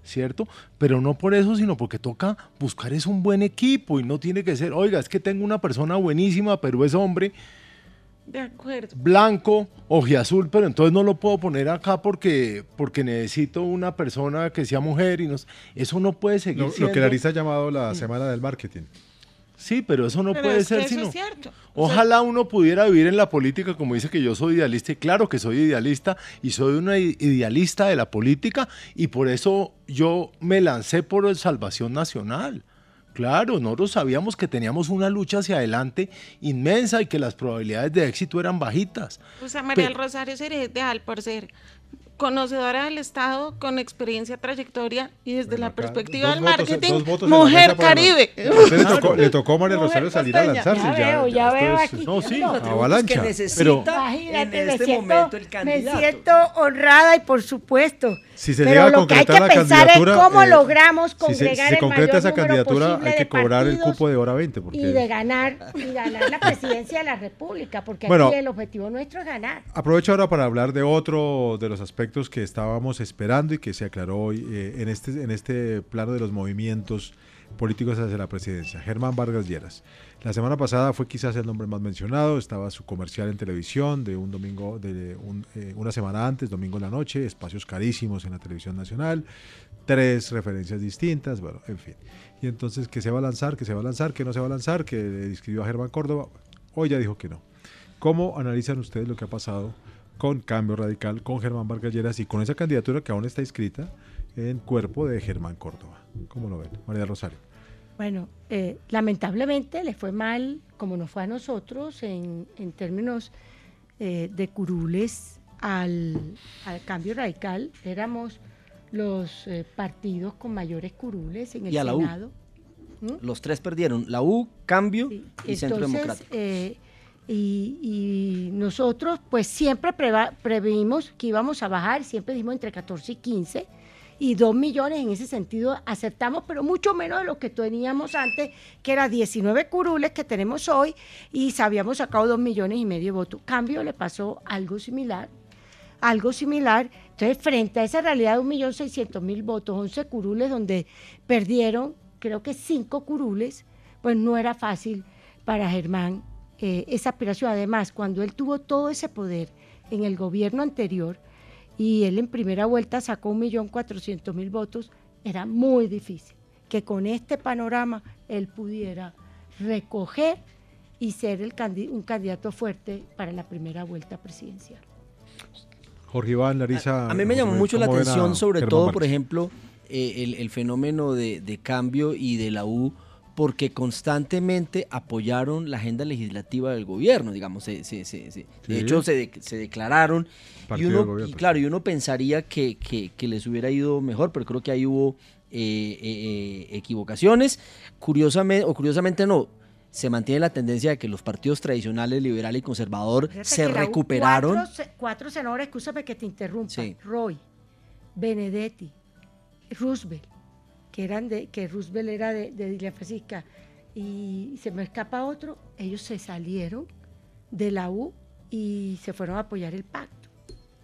¿cierto? Pero no por eso, sino porque toca buscar es un buen equipo y no tiene que ser, oiga, es que tengo una persona buenísima, pero es hombre, de acuerdo. Blanco, ojiazul, pero entonces no lo puedo poner acá porque, porque necesito una persona que sea mujer y nos, eso no puede seguir lo, Lo que Larissa ha llamado la semana del marketing. Sí, pero eso no puede ser sino. Ojalá uno pudiera vivir en la política como dice que yo soy idealista, y claro que soy idealista, y soy una idealista de la política, y por eso yo me lancé por el Salvación Nacional. Claro, nosotros sabíamos que teníamos una lucha hacia adelante inmensa y que las probabilidades de éxito eran bajitas. O sea, María del Rosario ideal por ser conocedora del Estado, con experiencia, trayectoria y desde la acá, perspectiva del votos- marketing, la mujer caribe. Usted le tocó, le tocó a María Mujer Rosario salir a lanzarse. Ya veo, ya esto veo es- aquí. No, sí. No, Avalancha. que necesita Pero- en me este siento- momento el Me candidato. siento honrada y por supuesto. Si se pero llega a lo que hay que concretar la pensar es candidatura, cómo eh, logramos Si congregar se, si se el concreta mayor esa número candidatura, posible hay que de cobrar el partidos cupo de hora 20. Porque y de ganar y ganar la presidencia de la República, porque Bueno. aquí el objetivo nuestro es ganar. Aprovecho ahora para hablar de otro de los aspectos que estábamos esperando y que se aclaró hoy eh, en, este, en este plano de los movimientos políticos hacia la presidencia. Germán Vargas Lleras. La semana pasada fue quizás el nombre más mencionado, estaba su comercial en televisión de un domingo, de un, eh, una semana antes, domingo en la noche, espacios carísimos en la televisión nacional, tres referencias distintas, bueno, en fin. Y entonces, que se va a lanzar, que se va a lanzar, que no se va a lanzar, que le escribió a Germán Córdoba, hoy ya dijo que no. ¿Cómo analizan ustedes lo que ha pasado con Cambio Radical, con Germán Vargas Lleras y con esa candidatura que aún está inscrita en cuerpo de Germán Córdoba? ¿Cómo lo ven? María Rosario. Bueno, eh, lamentablemente le fue mal, como nos fue a nosotros, en, en términos eh, de curules al, al cambio radical. Éramos los eh, partidos con mayores curules en el Y a la U. Senado. ¿Mm? Los tres perdieron, la U, Cambio Sí, y Centro Democrático. Y, nosotros pues siempre previmos que íbamos a bajar, siempre dijimos entre 14 y 15, y 2 millones en ese sentido aceptamos, pero mucho menos de lo que teníamos antes, que era 19 curules que tenemos hoy, y habíamos sacado 2 millones y medio de votos. Cambio le pasó algo similar, algo similar. Entonces, frente a esa realidad de 1.600.000 votos, 11 curules donde perdieron, creo que 5 curules, pues no era fácil para Germán eh, esa aspiración. Además, cuando él tuvo todo ese poder en el gobierno anterior y él en primera vuelta sacó 1.400.000 votos, era muy difícil que con este panorama él pudiera recoger y ser el candi- un candidato fuerte para la primera vuelta presidencial. Jorge Iván, Larisa. A mí me llamó mucho la ¿cómo ven a atención, sobre Germán todo, por ejemplo, eh, el, el fenómeno de, de cambio y de la U, porque constantemente apoyaron la agenda legislativa del gobierno, digamos, se- se- se- se- de Sí. hecho se, de- se declararon y Partido del uno, gobierno. y claro, y uno pensaría que, que- que les hubiera ido mejor, pero creo que ahí hubo eh, eh, eh, equivocaciones. Curiosamente, o curiosamente no, se mantiene la tendencia de que los partidos tradicionales, liberal y conservador, Fíjate se recuperaron. Cuatro, se- cuatro senadores, escúchame que te interrumpa. Sí. Roy, Benedetti, Roosevelt, que eran de, que Roosevelt era de, de Francisca, y se me escapa otro, ellos se salieron de la U y se fueron a apoyar el pacto.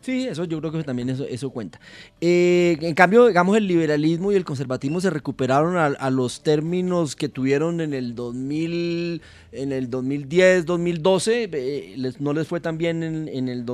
Sí, eso yo creo que también eso, eso cuenta. Eh, en cambio, digamos, el liberalismo y el conservatismo se recuperaron a, los términos que tuvieron en el 2000, en el 2010, 2012. eh, no les fue tan bien en, en el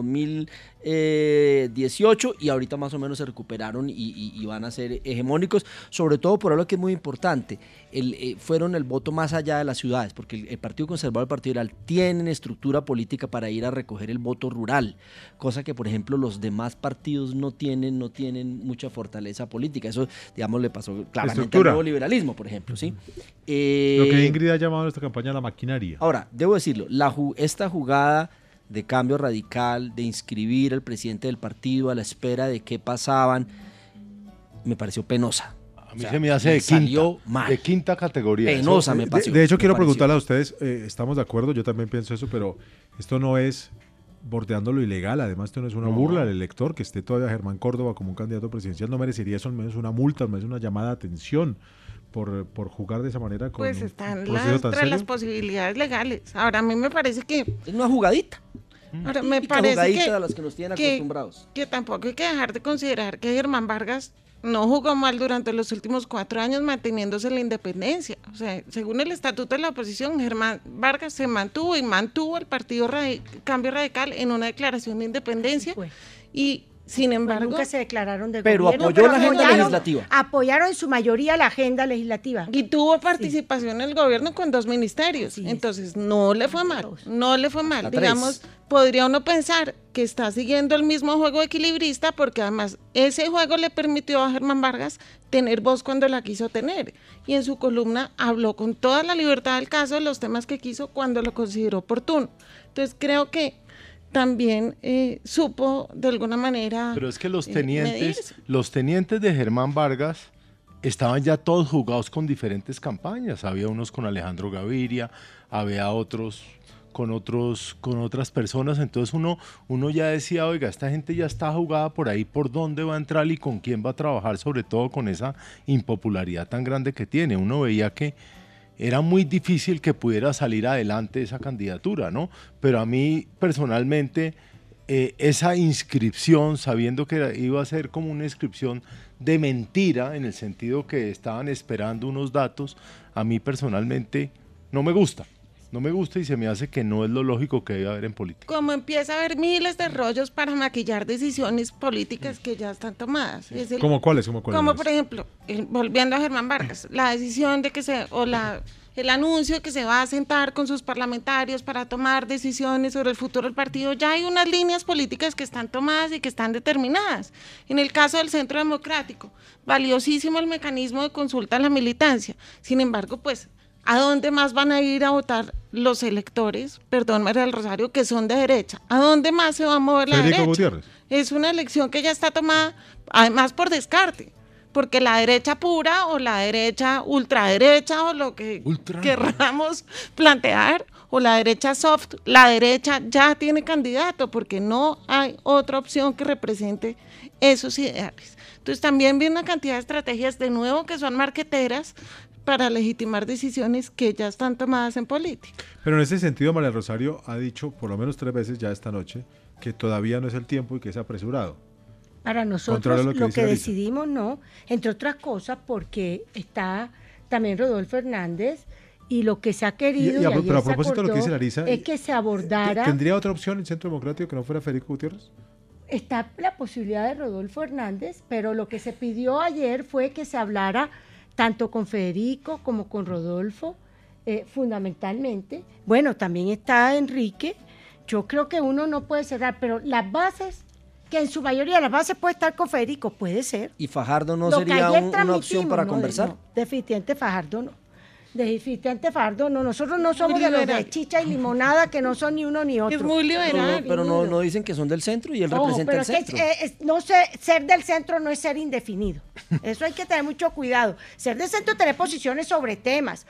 2018 y ahorita más o menos se recuperaron y, y- y van a ser hegemónicos, sobre todo por algo que es muy importante. El, eh, fueron el voto más allá de las ciudades, porque el, el Partido Conservador y el Partido Liberal tienen estructura política para ir a recoger el voto rural, cosa que por ejemplo los demás partidos no tienen, no tienen mucha fortaleza política. Eso, digamos, le pasó claramente Estructura. al nuevo liberalismo, por ejemplo, ¿sí? Lo Eh, que Ingrid ha llamado en esta campaña la maquinaria. Ahora, debo decirlo, la esta jugada de cambio radical, de inscribir al presidente del partido a la espera de qué pasaban, me pareció penosa. A mí O sea, se me hace de quinta, salió mal. de quinta categoría. Eso- Penosa me De- pareció. De, hecho, quiero pareció. preguntarle a ustedes, eh, estamos de acuerdo, yo también pienso eso, pero esto no es bordeando lo ilegal, además esto no es una No. burla al elector, que esté todavía Germán Córdoba como un candidato presidencial, no merecería eso al menos una multa, al menos una llamada de atención por, por jugar de esa manera con Pues están las, tan entre las posibilidades legales. Ahora, a mí me parece que, Es una jugadita. ahora me parece jugadita que, de las que nos tienen que- acostumbrados. que tampoco hay que dejar de considerar que Germán Vargas no jugó mal durante los últimos cuatro años manteniéndose la independencia. O sea, según el estatuto de la oposición, Germán Vargas se mantuvo y mantuvo el partido Radi- Cambio Radical en una declaración de independencia Pues. y, sin Pues embargo, nunca se declararon de Pero gobierno, apoyó la agenda apoyaron- legislativa. Apoyaron en su mayoría la agenda legislativa. Y tuvo participación en el gobierno con dos ministerios. Entonces, no le fue mal. No le fue mal. Digamos, podría uno pensar que está siguiendo el mismo juego equilibrista porque además ese juego le permitió a Germán Vargas tener voz cuando la quiso tener. Y en su columna habló con toda la libertad del caso de los temas que quiso cuando lo consideró oportuno. Entonces, creo que también eh, supo de alguna manera. Pero es que los tenientes, los tenientes de Germán Vargas estaban ya todos jugados con diferentes campañas. Había unos con Alejandro Gaviria, había otros con otros con otras personas, entonces uno uno ya decía, "Oiga, esta gente ya está jugada por ahí, por dónde va a entrar y con quién va a trabajar, sobre todo con esa impopularidad tan grande que tiene." Uno veía que era muy difícil que pudiera salir adelante esa candidatura, ¿no? Pero a mí personalmente eh, esa inscripción, sabiendo que iba a ser como una inscripción de mentira, en el sentido que estaban esperando unos datos, a mí personalmente no me gusta. No me gusta y se me hace que no es lo lógico que debe haber en política. Como empieza a haber miles de rollos para maquillar decisiones políticas que ya están tomadas. ¿Cómo cuáles? Como por ejemplo, volviendo a Germán Vargas, la decisión de que se, o la el anuncio de que se va a sentar con sus parlamentarios para tomar decisiones sobre el futuro del partido, ya hay unas líneas políticas que están tomadas y que están determinadas. En el caso del Centro Democrático, valiosísimo el mecanismo de consulta a la militancia. Sin embargo, pues ¿A dónde más van a ir a votar los electores, perdón María del Rosario, que son de derecha? ¿A dónde más se va a mover la derecha? Es una elección que ya está tomada, además por descarte, porque la derecha pura o la derecha ultraderecha o lo que querramos plantear, o la derecha soft, la derecha ya tiene candidato, porque no hay otra opción que represente esos ideales. Entonces también viene una cantidad de estrategias de nuevo que son marqueteras, para legitimar decisiones que ya están tomadas en política. Pero en ese sentido, María Rosario ha dicho por lo menos tres veces ya esta noche que todavía no es el tiempo y que es apresurado. Para nosotros lo que, decidimos no, entre otras cosas porque está también Rodolfo Hernández y lo que se ha querido y, pero a propósito de lo que dice Larisa, es que se abordara ¿Tendría otra opción el Centro Democrático que no fuera Federico Gutiérrez? Está la posibilidad de Rodolfo Hernández, pero lo que se pidió ayer fue que se hablara tanto con Federico como con Rodolfo, eh, fundamentalmente. Bueno, también está Enrique. Yo creo que uno no puede cerrar, pero las bases, que en su mayoría las bases puede estar con Federico, puede ser. ¿Y Fajardo no sería una opción para conversar? definitivamente Fajardo no de Fardo, no, nosotros no somos de los de chicha y limonada que no son ni uno ni otro. Es muy liberal. pero no, no, dicen que son del centro y él representa el centro. no sé, ser del centro no es ser indefinido. Eso hay que tener mucho cuidado. Ser del centro tener posiciones sobre temas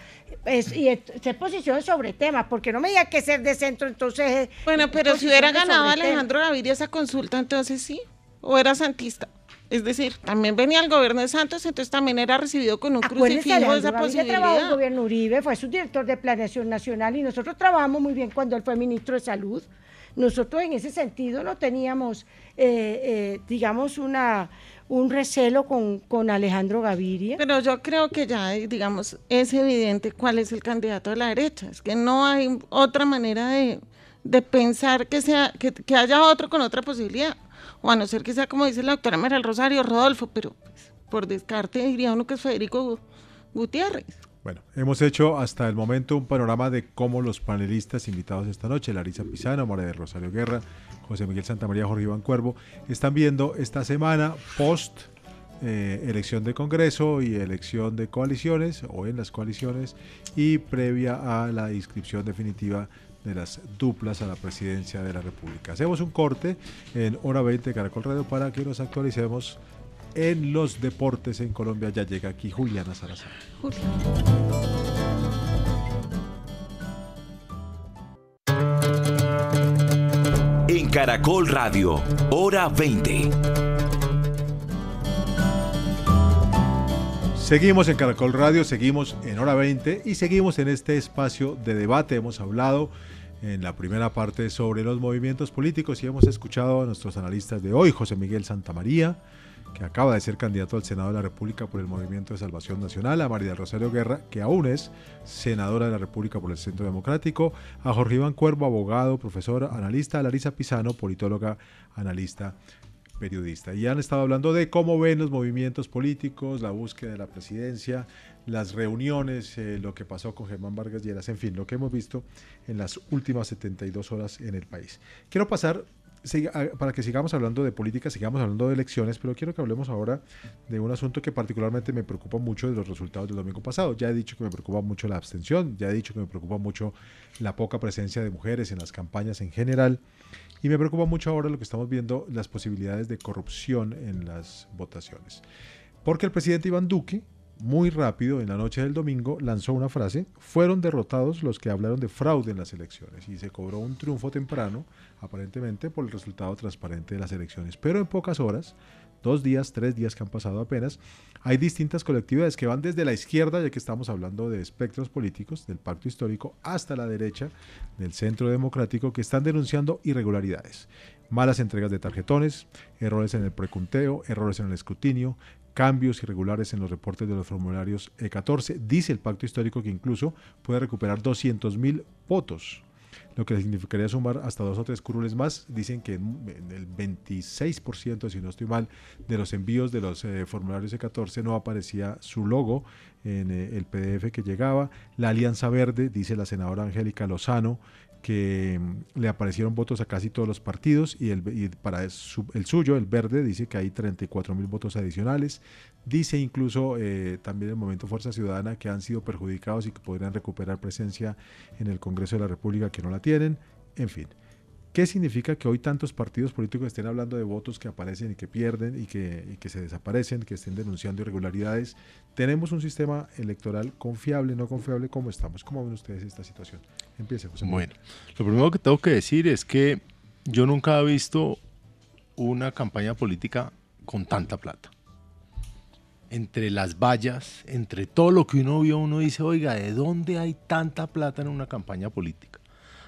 y ser posiciones sobre temas, porque no me diga que ser de centro entonces. Bueno, pero si hubiera ganado Alejandro Gaviria esa consulta, entonces sí, o era santista. Es decir, también venía el gobierno de Santos, entonces también era recibido con un crucifijo de esa posibilidad. trabajó el gobierno Uribe, fue su director de planeación nacional y nosotros trabajamos muy bien cuando él fue ministro de salud. Nosotros en ese sentido no teníamos, eh, eh, digamos, una, un recelo con, con, Alejandro Gaviria. Pero yo creo que ya, digamos, es evidente cuál es el candidato de la derecha. Es que no hay otra manera de, de pensar que, sea, que, que haya otro con otra posibilidad o a no ser que sea como dice la doctora María Rosario, Rodolfo, pero pues, por descarte diría uno que es Federico Gutiérrez. Bueno, hemos hecho hasta el momento un panorama de cómo los panelistas invitados esta noche, Larisa Pisano, María del Rosario Guerra, José Miguel Santamaría, Jorge Iván Cuervo, están viendo esta semana post eh, elección de Congreso y elección de coaliciones o en las coaliciones y previa a la inscripción definitiva de las duplas a la presidencia de la República. Hacemos un corte en hora 20 de Caracol Radio para que nos actualicemos en los deportes en Colombia. Ya llega aquí Juliana Salazar. En Caracol Radio, hora 20. Seguimos en Caracol Radio, seguimos en hora 20 y seguimos en este espacio de debate. Hemos hablado en la primera parte sobre los movimientos políticos y hemos escuchado a nuestros analistas de hoy, José Miguel Santamaría, que acaba de ser candidato al Senado de la República por el Movimiento de Salvación Nacional, a María Rosario Guerra, que aún es senadora de la República por el Centro Democrático, a Jorge Iván Cuervo, abogado, profesor, analista, a Larisa Pisano, politóloga, analista periodista. Y han estado hablando de cómo ven los movimientos políticos, la búsqueda de la presidencia, las reuniones, eh, lo que pasó con Germán Vargas Lleras, en fin, lo que hemos visto en las últimas 72 horas en el país. Quiero pasar para que sigamos hablando de política, sigamos hablando de elecciones, pero quiero que hablemos ahora de un asunto que particularmente me preocupa mucho de los resultados del domingo pasado. Ya he dicho que me preocupa mucho la abstención, ya he dicho que me preocupa mucho la poca presencia de mujeres en las campañas en general, y me preocupa mucho ahora lo que estamos viendo, las posibilidades de corrupción en las votaciones. Porque el presidente Iván Duque, muy rápido, en la noche del domingo, lanzó una frase, fueron derrotados los que hablaron de fraude en las elecciones y se cobró un triunfo temprano, aparentemente por el resultado transparente de las elecciones. Pero en pocas horas, dos días, tres días que han pasado apenas, hay distintas colectividades que van desde la izquierda, ya que estamos hablando de espectros políticos, del pacto histórico, hasta la derecha, del centro democrático, que están denunciando irregularidades malas entregas de tarjetones, errores en el precunteo, errores en el escrutinio, cambios irregulares en los reportes de los formularios E14. Dice el pacto histórico que incluso puede recuperar 200 mil votos, lo que significaría sumar hasta dos o tres curules más. Dicen que en el 26%, si no estoy mal, de los envíos de los eh, formularios E14 no aparecía su logo en eh, el PDF que llegaba. La Alianza Verde, dice la senadora Angélica Lozano, que mm, le aparecieron votos a casi todos los partidos y, el, para el, suyo, el verde, dice que hay 34 mil votos adicionales. Dice incluso eh, también el Movimiento Fuerza Ciudadana que han sido perjudicados y que podrían recuperar presencia en el Congreso de la República que no la tienen. En fin. ¿Qué significa que hoy tantos partidos políticos estén hablando de votos que aparecen y que pierden y que, que se desaparecen, que estén denunciando irregularidades? ¿Tenemos un sistema electoral confiable, no confiable? ¿Cómo estamos? ¿Cómo ven ustedes esta situación? Empiece, José. Bueno, lo primero que tengo que decir es que yo nunca he visto una campaña política con tanta plata. Entre las vallas, entre todo lo que uno vio, uno dice, oiga, ¿de dónde hay tanta plata en una campaña política?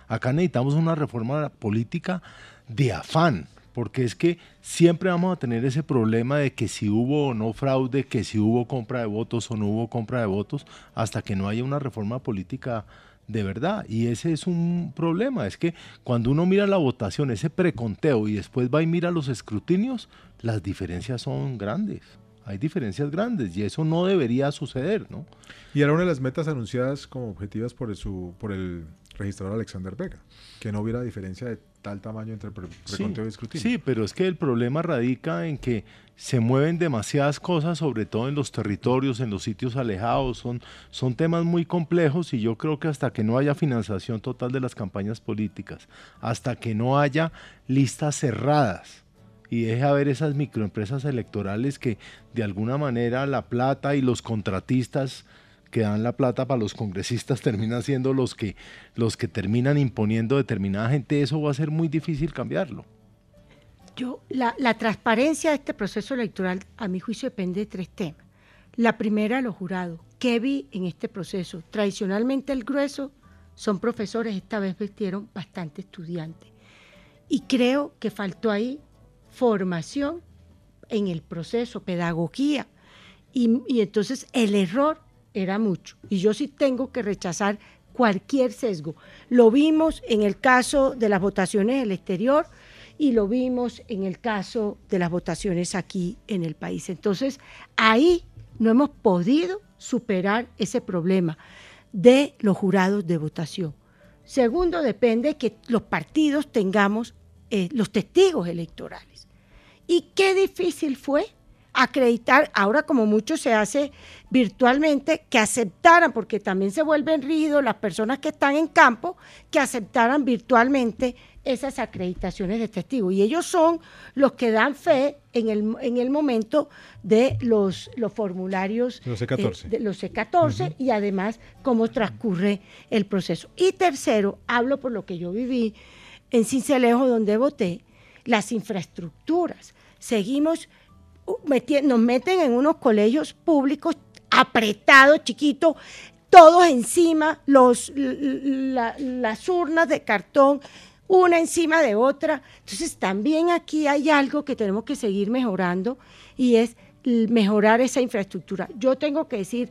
Acá necesitamos una reforma política de afán, porque es que siempre vamos a tener ese problema de que si hubo o no fraude, que si hubo compra de votos o no hubo compra de votos, hasta que no haya una reforma política de verdad. Y ese es un problema, es que cuando uno mira la votación, ese preconteo y después va y mira los escrutinios, las diferencias son grandes. Hay diferencias grandes y eso no debería suceder, ¿no? Y era una de las metas anunciadas como objetivas por su, por el registrador Alexander Vega, que no hubiera diferencia de tal tamaño entre preconteo y escrutinio. Sí, pero es que el problema radica en que se mueven demasiadas cosas, sobre todo en los territorios, en los sitios alejados, son, son temas muy complejos y yo creo que hasta que no haya financiación total de las campañas políticas, hasta que no haya listas cerradas, y deje haber esas microempresas electorales que de alguna manera la plata y los contratistas que dan la plata para los congresistas terminan siendo los que, los que terminan imponiendo determinada gente, eso va a ser muy difícil cambiarlo. Yo, la, la transparencia de este proceso electoral, a mi juicio, depende de tres temas. La primera, los jurados. ¿Qué vi en este proceso? Tradicionalmente el grueso son profesores, esta vez vestieron bastante estudiantes. Y creo que faltó ahí formación en el proceso, pedagogía. Y, y entonces el error era mucho. Y yo sí tengo que rechazar cualquier sesgo. Lo vimos en el caso de las votaciones del exterior y lo vimos en el caso de las votaciones aquí en el país. Entonces, ahí no hemos podido superar ese problema de los jurados de votación. Segundo, depende que los partidos tengamos eh, los testigos electorales. Y qué difícil fue acreditar, ahora como mucho se hace virtualmente, que aceptaran, porque también se vuelven rígidos las personas que están en campo, que aceptaran virtualmente esas acreditaciones de testigos. Y ellos son los que dan fe en el, en el momento de los, los formularios los C14, eh, de los C14 y además cómo transcurre el proceso. Y tercero, hablo por lo que yo viví en Cincelejo, donde voté, las infraestructuras. Seguimos nos meten en unos colegios públicos apretados, chiquitos, todos encima, los, las urnas de cartón, una encima de otra. Entonces también aquí hay algo que tenemos que seguir mejorando y es mejorar esa infraestructura. Yo tengo que decir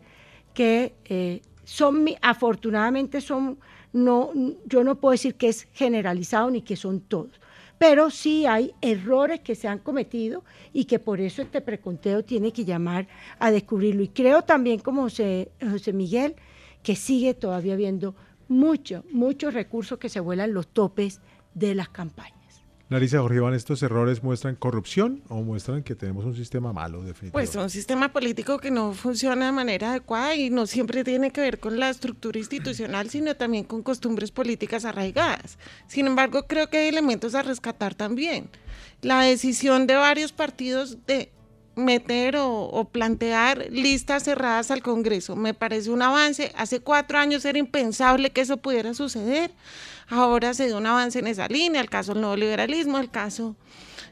que eh, son, afortunadamente son, no, yo no puedo decir que es generalizado ni que son todos pero sí hay errores que se han cometido y que por eso este preconteo tiene que llamar a descubrirlo. Y creo también, como José, Miguel, que sigue todavía habiendo muchos, muchos recursos que se vuelan los topes de las campañas. Larisa Jorge Iván, ¿estos errores muestran corrupción o muestran que tenemos un sistema malo, definitivamente? Pues un sistema político que no funciona de manera adecuada y no siempre tiene que ver con la estructura institucional, sino también con costumbres políticas arraigadas. Sin embargo, creo que hay elementos a rescatar también. La decisión de varios partidos de meter o, plantear listas cerradas al Congreso. Me parece un avance. Hace cuatro años era impensable que eso pudiera suceder. Ahora se dio un avance en esa línea, el caso del nuevo liberalismo, el caso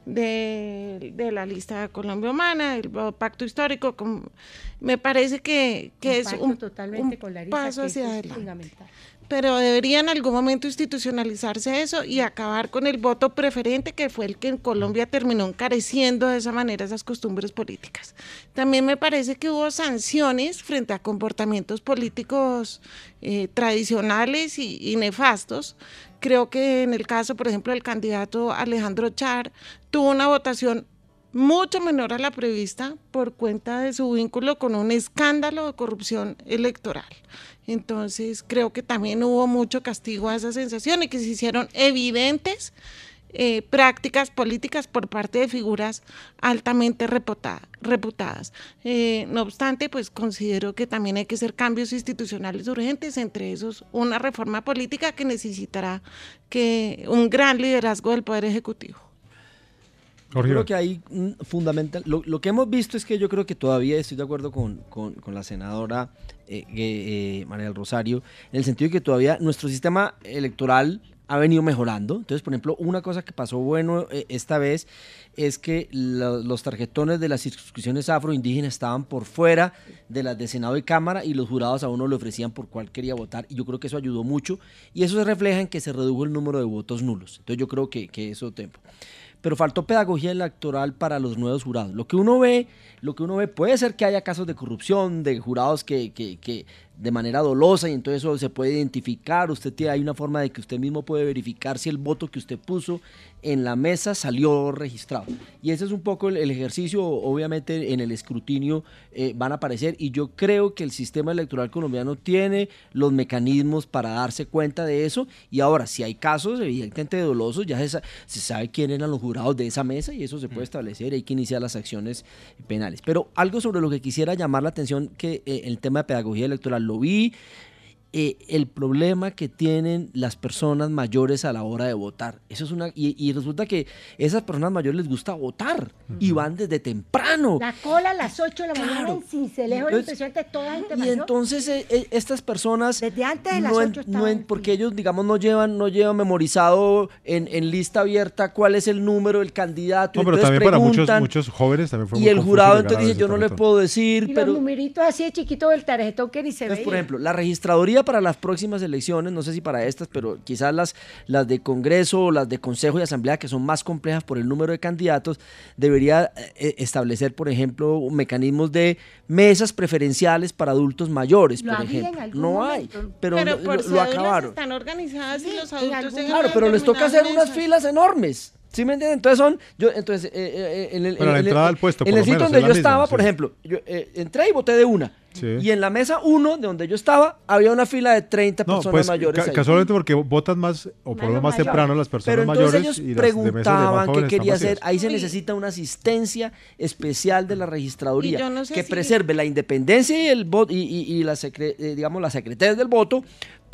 de, la lista de Colombia Humana, el pacto histórico, me parece que, es un, totalmente paso hacia adelante pero debería en algún momento institucionalizarse eso y acabar con el voto preferente que fue el que en Colombia terminó encareciendo de esa manera esas costumbres políticas. También me parece que hubo sanciones frente a comportamientos políticos eh, tradicionales y, nefastos. Creo que en el caso, por ejemplo, del candidato Alejandro Char, tuvo una votación mucho menor a la prevista por cuenta de su vínculo con un escándalo de corrupción electoral. Entonces creo que también hubo mucho castigo a esa sensación y que se hicieron evidentes eh, prácticas políticas por parte de figuras altamente reputadas. Eh, no obstante, pues considero que también hay que hacer cambios institucionales urgentes, entre esos una reforma política que necesitará que un gran liderazgo del Poder Ejecutivo. Yo creo que hay fundamental. Lo, que hemos visto es que yo creo que todavía estoy de acuerdo con, la senadora eh, eh, María del Rosario, en el sentido de que todavía nuestro sistema electoral ha venido mejorando. Entonces, por ejemplo, una cosa que pasó bueno eh, esta vez es que los tarjetones de las circunscripciones afroindígenas estaban por fuera de las de Senado y Cámara y los jurados a uno le ofrecían por cuál quería votar y yo creo que eso ayudó mucho y eso se refleja en que se redujo el número de votos nulos. Entonces yo creo que, que eso tiempo pero faltó pedagogía electoral para los nuevos jurados. Lo que uno ve, lo que uno ve puede ser que haya casos de corrupción, de jurados que, que, que de manera dolosa y entonces eso se puede identificar. Usted tiene, hay una forma de que usted mismo puede verificar si el voto que usted puso en la mesa salió registrado. Y ese es un poco el, ejercicio, obviamente en el escrutinio eh, van a aparecer y yo creo que el sistema electoral colombiano tiene los mecanismos para darse cuenta de eso y ahora si hay casos evidentemente dolosos ya se, sabe quién eran los jurados de esa mesa y eso se puede mm. establecer, hay que iniciar las acciones penales. Pero algo sobre lo que quisiera llamar la atención que eh, el tema de pedagogía electoral lo vi eh, el problema que tienen las personas mayores a la hora de votar. Eso es una y, resulta que esas personas mayores les gusta votar y van desde temprano. La cola a las 8 de la mañana en Cincelejo, impresionante toda gente Y entonces eh, eh, estas personas desde antes de las no, 8 no porque ellos digamos no llevan no llevan memorizado en, en, lista abierta cuál es el número del candidato. No, pero también para muchos muchos jóvenes también fue Y el jurado entonces dice, yo no le puedo decir, y pero los numeritos así de chiquito del tarjetón que ni se ve. Por ejemplo, la registraduría para las próximas elecciones, no sé si para estas, pero quizás las, las de Congreso o las de Consejo y Asamblea, que son más complejas por el número de candidatos, debería eh, establecer, por ejemplo, mecanismos de mesas preferenciales para adultos mayores, por ejemplo. No hay, pero, lo, acabaron. Están organizadas y los adultos Claro, pero les toca hacer unas filas enormes. ¿Sí me entienden? Entonces son, yo, entonces, eh, eh, en el, la entrada al puesto, en el sitio donde yo estaba, por ejemplo, yo entré y voté de una. Y en la mesa 1, de donde yo estaba, había una fila de 30 personas pues, mayores. casualmente porque votan más, o por lo más temprano las personas Pero mayores. Ellos y preguntaban qué quería hacer. Ahí se necesita una asistencia especial de la registraduría que preserve la independencia y el voto y, y, la eh, digamos la secretaria del voto,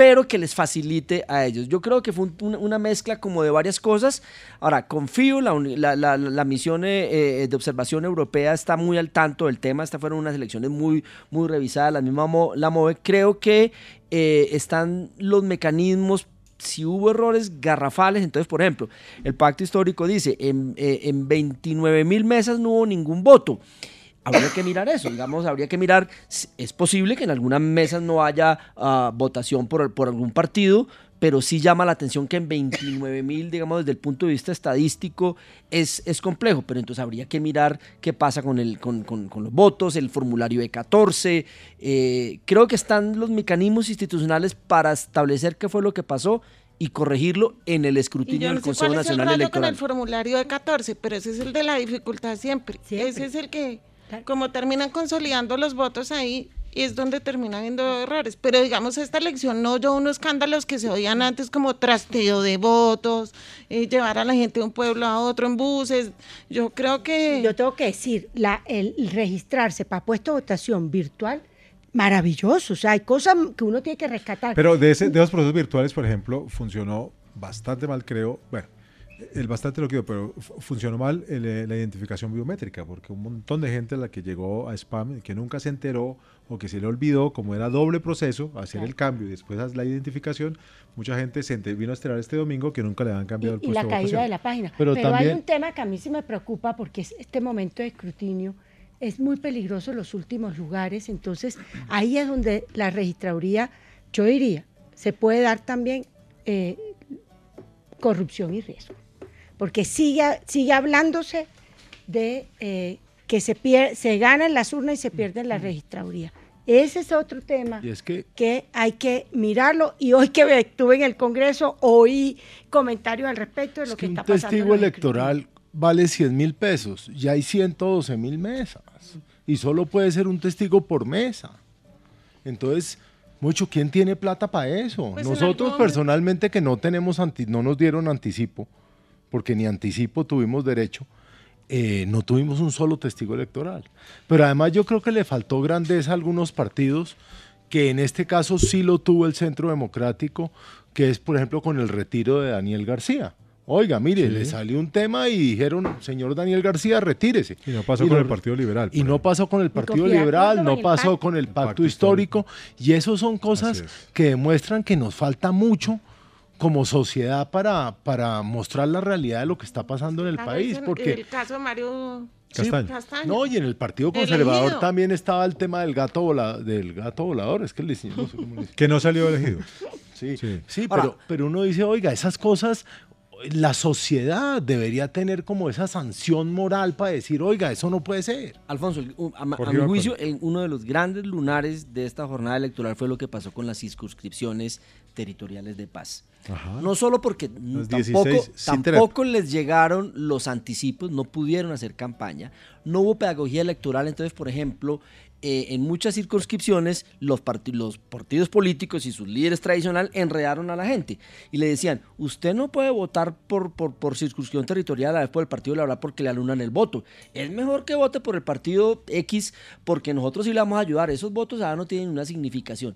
pero que les facilite a ellos. Yo creo que fue una mezcla como de varias cosas. Ahora, confío, la, la, la, misión eh, eh, de observación europea está muy al tanto del tema. Estas fueron unas elecciones muy, muy revisadas. La misma la MOVE. Creo que eh, están los mecanismos si hubo errores garrafales, entonces, por ejemplo, el pacto histórico dice, en, en 29 mil mesas no hubo ningún voto habría que mirar eso, digamos, habría que mirar, es posible que en algunas mesas no haya ah, votación por, por algún partido, pero sí llama la atención que en 29 mil, digamos, desde el punto de vista estadístico, es, es complejo, pero entonces habría que mirar qué pasa con, el, con, con, los votos, el formulario E14. Eh, creo que están los mecanismos institucionales para establecer qué fue lo que pasó y corregirlo en el escrutinio del Consejo Nacional es el Electoral. con el formulario E14, pero ese es el de la dificultad siempre. siempre. Ese es el que como terminan consolidando los votos ahí, es donde termina habiendo errores. Pero digamos, esta elección no yo unos escándalos que se oían antes como trasteo de votos, eh, llevar a la gente de un pueblo a otro en buses. Yo creo que... Yo tengo que decir, la, el registrarse para puesto de votación virtual, maravilloso. O sea, hay cosas que uno tiene que rescatar. Pero de, ese, de esos procesos virtuales, por ejemplo, funcionó bastante mal, creo. Bueno, el bastante lo quiero, pero funcionó mal eh, la identificación biométrica, porque un montón de gente a la que llegó a spam, que nunca se enteró o que se le olvidó, como era doble proceso, hacer el cambio y después la identificación, mucha gente se vino a esperar este domingo que nunca le han cambiado el puesto Y la caída de, la página. Pero, hay un tema que a mí sí me preocupa porque es este momento de escrutinio es muy peligroso en los últimos lugares, entonces ahí es donde la registraduría, yo diría, se puede dar también eh, corrupción y riesgo porque sigue, sigue hablándose de eh, que se, pierde, se ganan las urnas y se pierde la registraduría. Ese es otro tema que, hay que mirarlo y hoy que estuve en el Congreso oí comentarios al respecto de lo que, está pasando. Un testigo electoral vale 100 mil pesos, ya hay 112 mil mesas y solo puede ser un testigo por mesa. Entonces, mucho, ¿quién tiene plata para eso? Pues Nosotros personalmente que no tenemos no nos dieron anticipo, porque ni anticipo tuvimos derecho, eh, no tuvimos un solo testigo electoral. Pero además yo creo que le faltó grandeza a algunos partidos, que en este caso sí lo tuvo el Centro Democrático, que es por ejemplo con el retiro de Daniel García. Oiga, mire, le salió un tema y dijeron, señor Daniel García, retírese. Y no pasó con el Partido Liberal. Y no pasó con el Partido Liberal, no pasó con el Pacto, histórico. Y eso son cosas que demuestran que nos falta mucho como sociedad para, para mostrar la realidad de lo que está pasando en el país. porque el caso de Mario Castaño. No, y en el Partido Conservador también estaba el tema del gato, del gato volador. Es que le Que no salió elegido. Sí, sí. pero, pero uno dice, oiga, esas cosas, la sociedad debería tener como esa sanción moral para decir, oiga, eso no puede ser. Alfonso, a, mi juicio, uno de los grandes lunares de esta jornada electoral fue lo que pasó con las circunscripciones territoriales de paz. No solo porque tampoco, les llegaron los anticipos, no pudieron hacer campaña, no hubo pedagogía electoral, entonces, por ejemplo, eh, en muchas circunscripciones los, los, partidos políticos y sus líderes tradicionales enredaron a la gente y le decían, usted no puede votar por, por, por circunscripción territorial a la vez por el Partido Liberal porque le alunan el voto. Es mejor que vote por el partido X porque nosotros sí le vamos a ayudar. Esos votos ahora no tienen una significación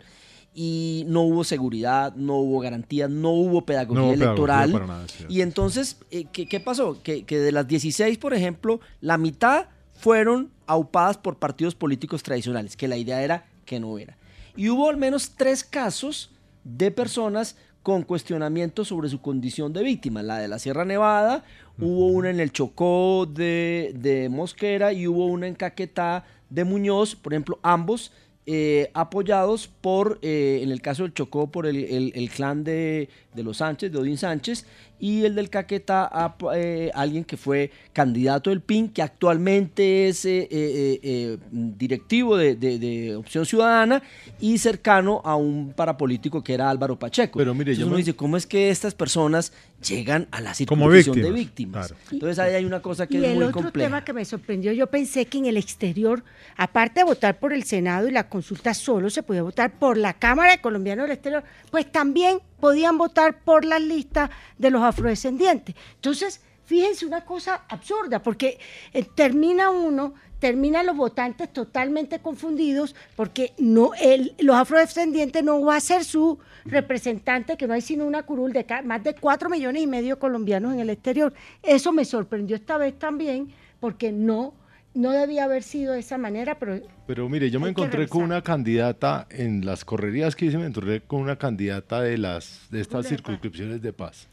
y no hubo seguridad, no hubo garantía, no hubo pedagogía electoral. y entonces, eh, ¿qué, pasó? Que, de las 16, por ejemplo, la mitad fueron aupadas por partidos políticos tradicionales, que la idea era que no era. Y hubo al menos tres casos de personas con cuestionamientos sobre su condición de víctima. La de la Sierra Nevada, hubo una en el Chocó de, de Mosquera y hubo una en Caquetá de Muñoz, por ejemplo, ambos eh, apoyados por, eh, en el caso del Chocó, por el, clan de, de, los Sánchez, de Odín Sánchez, y el del Caquetá a eh, alguien que fue candidato del PIN, que actualmente es eh, eh, directivo de, Opción Ciudadana y cercano a un parapolítico que era Álvaro Pacheco. Pero mire, yo uno dice, ¿cómo es que estas personas llegan a la situación de víctimas? Entonces ahí hay una cosa que es muy compleja. Y el otro tema que me sorprendió, yo pensé que en el exterior, aparte de votar por el Senado y la consulta solo, se podía votar por la Cámara de Colombianos del Exterior, pues también podían votar por las listas de los afrodescendientes. Entonces, fíjense una cosa absurda, porque eh, termina uno, termina los votantes totalmente confundidos, porque no los afrodescendientes no va a ser su representante, que no hay sino una curul de más de cuatro millones y medio colombianos en el exterior. Eso me sorprendió esta vez también, porque no no debía haber sido de esa manera, pero... Pero mire, yo me encontré con una candidata, en las correrías que hice, me encontré con una candidata de, las, de estas circunscripciones de paz.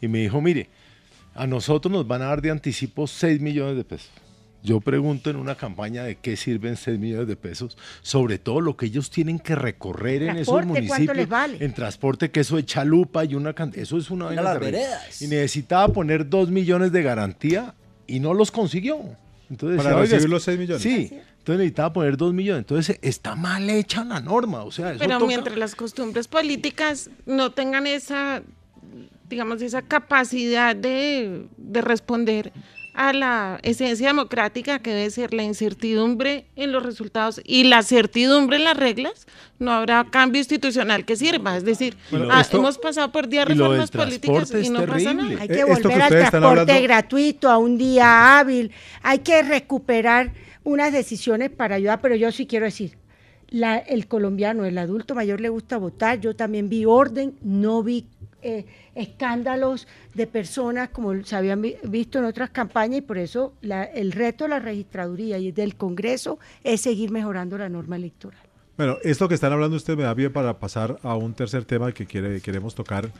Y me dijo, mire, a nosotros nos van a dar de anticipo 6 millones de pesos. Yo pregunto en una campaña de qué sirven 6 millones de pesos, sobre todo lo que ellos tienen que recorrer en esos municipios. Les vale? En transporte, que eso de chalupa y una eso es una vaina. Y necesitaba poner 2 millones de garantía y no los consiguió. Entonces, Para recibir los 6 millones. Sí, entonces necesitaba poner 2 millones. Entonces está mal hecha la norma. O sea, Pero mientras las costumbres políticas no tengan esa, digamos, esa capacidad de, de responder a la esencia democrática que debe ser la incertidumbre en los resultados y la certidumbre en las reglas, no habrá cambio institucional que sirva. Es decir, ah, hemos pasado por 10 reformas políticas y no pasa nada. Hay que volver al transporte gratuito, a un día hábil, hay que recuperar unas decisiones para ayudar, pero yo sí quiero decir, el colombiano, el adulto mayor le gusta votar, yo también vi orden, no vi eh, escándalos de personas como se habían visto en otras campañas y por eso el reto de la registraduría y del Congreso es seguir mejorando la norma electoral. Bueno, esto que están hablando ustedes me da bien para pasar a un tercer tema que queremos tocar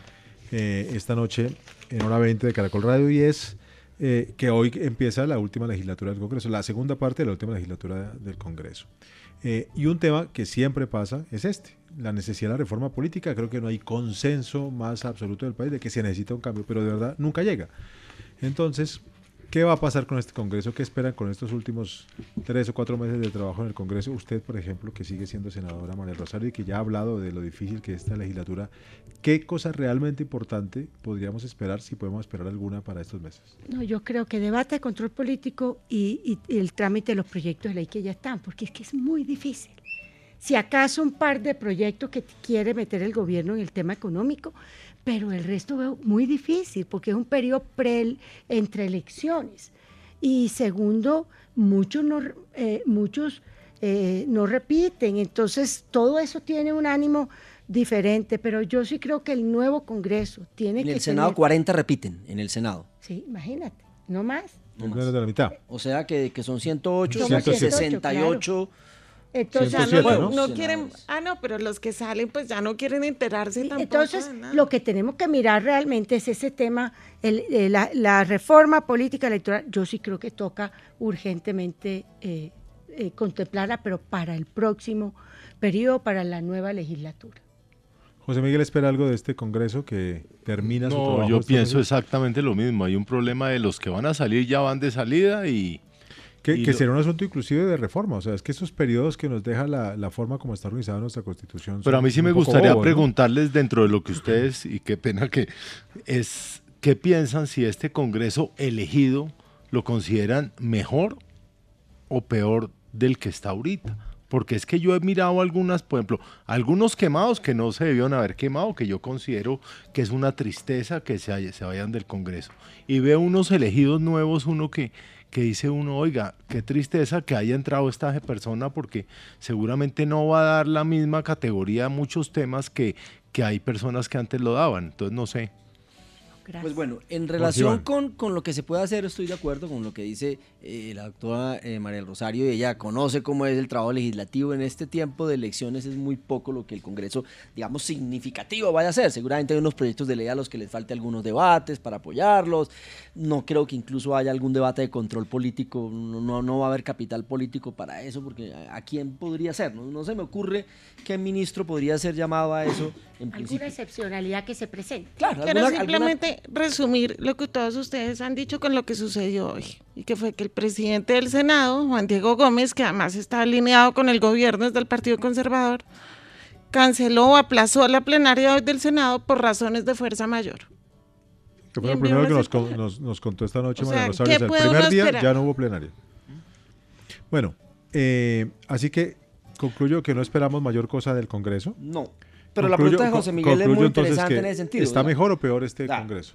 eh, esta noche en hora 20 de Caracol Radio y es eh, que hoy empieza la última legislatura del Congreso, la segunda parte de la última legislatura del Congreso. Y un tema que siempre pasa es este, la necesidad de la reforma política. Creo que no hay consenso más absoluto del país de que se necesita un cambio, pero de verdad nunca llega. Entonces, ¿Qué va a pasar con este Congreso? ¿Qué esperan con estos últimos tres o cuatro meses de trabajo en el Congreso? Usted, por ejemplo, que sigue siendo senadora María Rosario y que ya ha hablado de lo difícil que es esta legislatura, ¿qué cosa realmente importante podríamos esperar, si podemos esperar alguna para estos meses? No, yo creo que debate, control político y, y el trámite de los proyectos de ley que ya están, porque es que es muy difícil. Si acaso un par de proyectos que quiere meter el gobierno en el tema económico, pero el resto veo muy difícil porque es un periodo pre, entre elecciones. Y segundo, muchos no, eh, muchos, eh, no repiten, entonces todo eso tiene un ánimo diferente, pero yo sí creo que el nuevo Congreso tiene que... En el Senado 40 repiten, en el Senado. Sí, imagínate, no más. No más. de la mitad. O sea que, que son 108, 168. Entonces, no, quieren, ah, no, pero los que salen pues ya no quieren enterarse tampoco. Entonces, lo que tenemos que mirar realmente es ese tema, el, eh, la, reforma política electoral. Yo sí creo que toca urgentemente eh, eh, contemplarla, pero para el próximo periodo, para la nueva legislatura. José Miguel espera algo de este Congreso que termina su trabajo. Yo pienso exactamente lo mismo. Hay un problema de los que van a salir ya van de salida y que, será un asunto inclusive de reforma, o sea, es que esos periodos que nos deja la, forma como está organizada nuestra constitución. Pero a mí sí me gustaría preguntarles dentro de lo que ustedes, y qué pena que es, ¿qué piensan si este Congreso elegido lo consideran mejor o peor del que está ahorita? Porque es que yo he mirado algunas, por ejemplo, algunos quemados que no se debieron haber quemado, que yo considero que es una tristeza que se, se vayan del Congreso. Y veo unos elegidos nuevos, uno que que dice uno, oiga, qué tristeza que haya entrado esta persona porque seguramente no va a dar la misma categoría a muchos temas que, que hay personas que antes lo daban. Entonces, no sé. Pues bueno, en relación con, con, lo que se puede hacer, estoy de acuerdo con lo que dice eh, la doctora eh, María Rosario. Ella conoce cómo es el trabajo legislativo en este tiempo de elecciones. Es muy poco lo que el Congreso, digamos, significativo vaya a hacer. Seguramente hay unos proyectos de ley a los que les falte algunos debates para apoyarlos. No creo que incluso haya algún debate de control político. No, no, va a haber capital político para eso, porque ¿a, quién podría ser? No, no se me ocurre qué ministro podría ser llamado a eso. En alguna excepcionalidad que se presente. Claro, Quiero simplemente resumir lo que todos ustedes han dicho con lo que sucedió hoy, y que fue que el presidente del Senado, Juan Diego Gómez, que además está alineado con el gobierno desde el Partido Conservador, canceló o aplazó la plenaria hoy del Senado por razones de fuerza mayor. Que fue lo primero que nos, contó esta noche María Rosario. el primer día ya no hubo plenaria. Bueno, eh, así que concluyo que no esperamos mayor cosa del Congreso. No. Pero la pregunta de José Miguel es muy interesante en ese sentido. ¿Está mejor o peor este Congreso?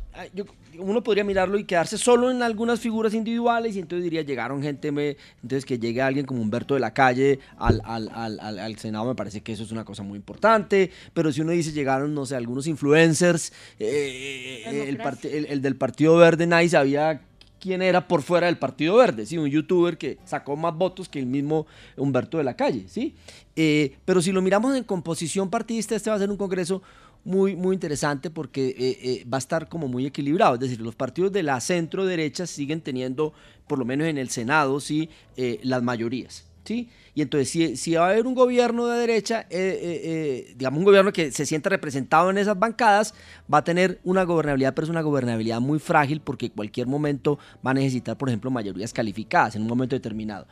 uno podría mirarlo y quedarse solo en algunas figuras individuales y entonces diría, llegaron gente, entonces que llegue alguien como Humberto de la Calle al, al, al, al, Senado, me parece que eso es una cosa muy importante, pero si uno dice, llegaron, no sé, algunos influencers, eh, el, el, el, del Partido Verde, nadie sabía quién era por fuera del Partido Verde, ¿sí? un youtuber que sacó más votos que el mismo Humberto de la Calle. ¿sí? Eh, pero si lo miramos en composición partidista, este va a ser un congreso muy, muy interesante porque eh, eh, va a estar como muy equilibrado. Es decir, los partidos de la centro derecha siguen teniendo, por lo menos en el Senado, ¿sí? las mayorías. ¿Sí? Y entonces, si, si, va a haber un gobierno de derecha, eh, eh, eh, digamos un gobierno que se sienta representado en esas bancadas, va a tener una gobernabilidad, pero es una gobernabilidad muy frágil porque en cualquier momento va a necesitar, por ejemplo, mayorías calificadas en un momento determinado.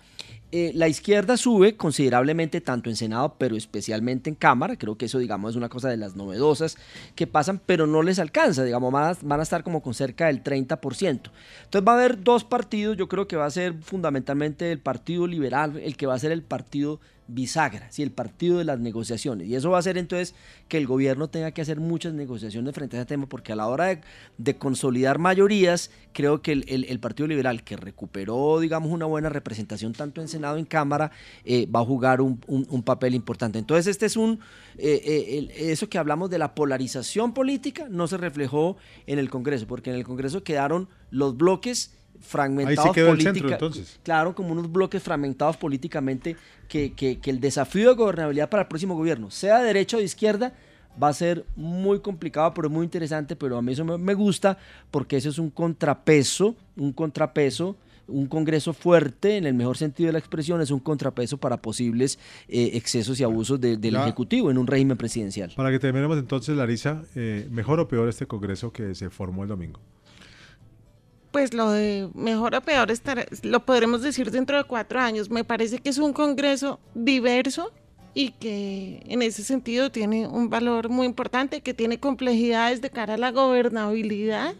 Eh, la izquierda sube considerablemente tanto en Senado, pero especialmente en Cámara. Creo que eso, digamos, es una cosa de las novedosas que pasan, pero no les alcanza. Digamos, van a, van a estar como con cerca del 30%. Entonces va a haber dos partidos. Yo creo que va a ser fundamentalmente el Partido Liberal, el que va a ser el partido bisagra, ¿sí? el partido de las negociaciones. Y eso va a hacer entonces que el gobierno tenga que hacer muchas negociaciones frente a ese tema, porque a la hora de, consolidar mayorías, creo que el, Partido Liberal, que recuperó, digamos, una buena representación tanto en Senado en Cámara, eh, va a jugar un, papel importante. Entonces, este es un, eh, eh, eso que hablamos de la polarización política, no se reflejó en el Congreso, porque en el Congreso quedaron los bloques fragmentados políticamente. Claro, como unos bloques fragmentados políticamente, que, que, que, el desafío de gobernabilidad para el próximo gobierno, sea de derecha o de izquierda, va a ser muy complicado, pero muy interesante, pero a mí eso me, gusta porque eso es un contrapeso, un contrapeso un Congreso fuerte, en el mejor sentido de la expresión, es un contrapeso para posibles eh, excesos y abusos del Ejecutivo en un régimen presidencial. Para que terminemos entonces, Larisa, eh, ¿mejor o peor este Congreso que se formó el domingo? Pues lo de mejor o peor estar, lo podremos decir dentro de cuatro años. Me parece que es un congreso diverso y que en ese sentido tiene un valor muy importante, que tiene complejidades de cara a la gobernabilidad.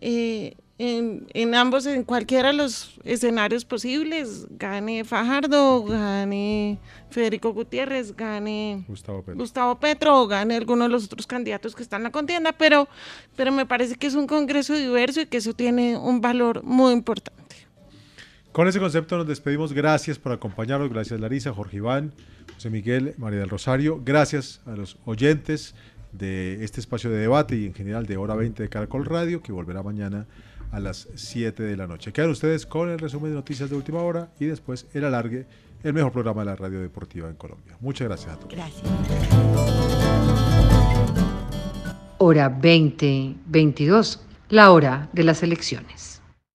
Eh, en, ambos, en cualquiera de los escenarios posibles, gane Fajardo, gane Federico Gutiérrez, gane Gustavo Petro. o gane alguno de los otros candidatos que están en la contienda, pero, pero me parece que es un Congreso diverso y que eso tiene un valor muy importante. Con ese concepto nos despedimos. Gracias por acompañarnos. Gracias Larisa, Jorge Iván, José Miguel, María del Rosario. Gracias a los oyentes de este espacio de debate y en general de Hora 20 de Caracol Radio, que volverá mañana a las 7 de la noche. Quedan ustedes con el resumen de noticias de última hora y después el alargue, el mejor programa de la radio deportiva en Colombia. Muchas gracias a todos. Gracias. Hora 2022, la hora de las elecciones.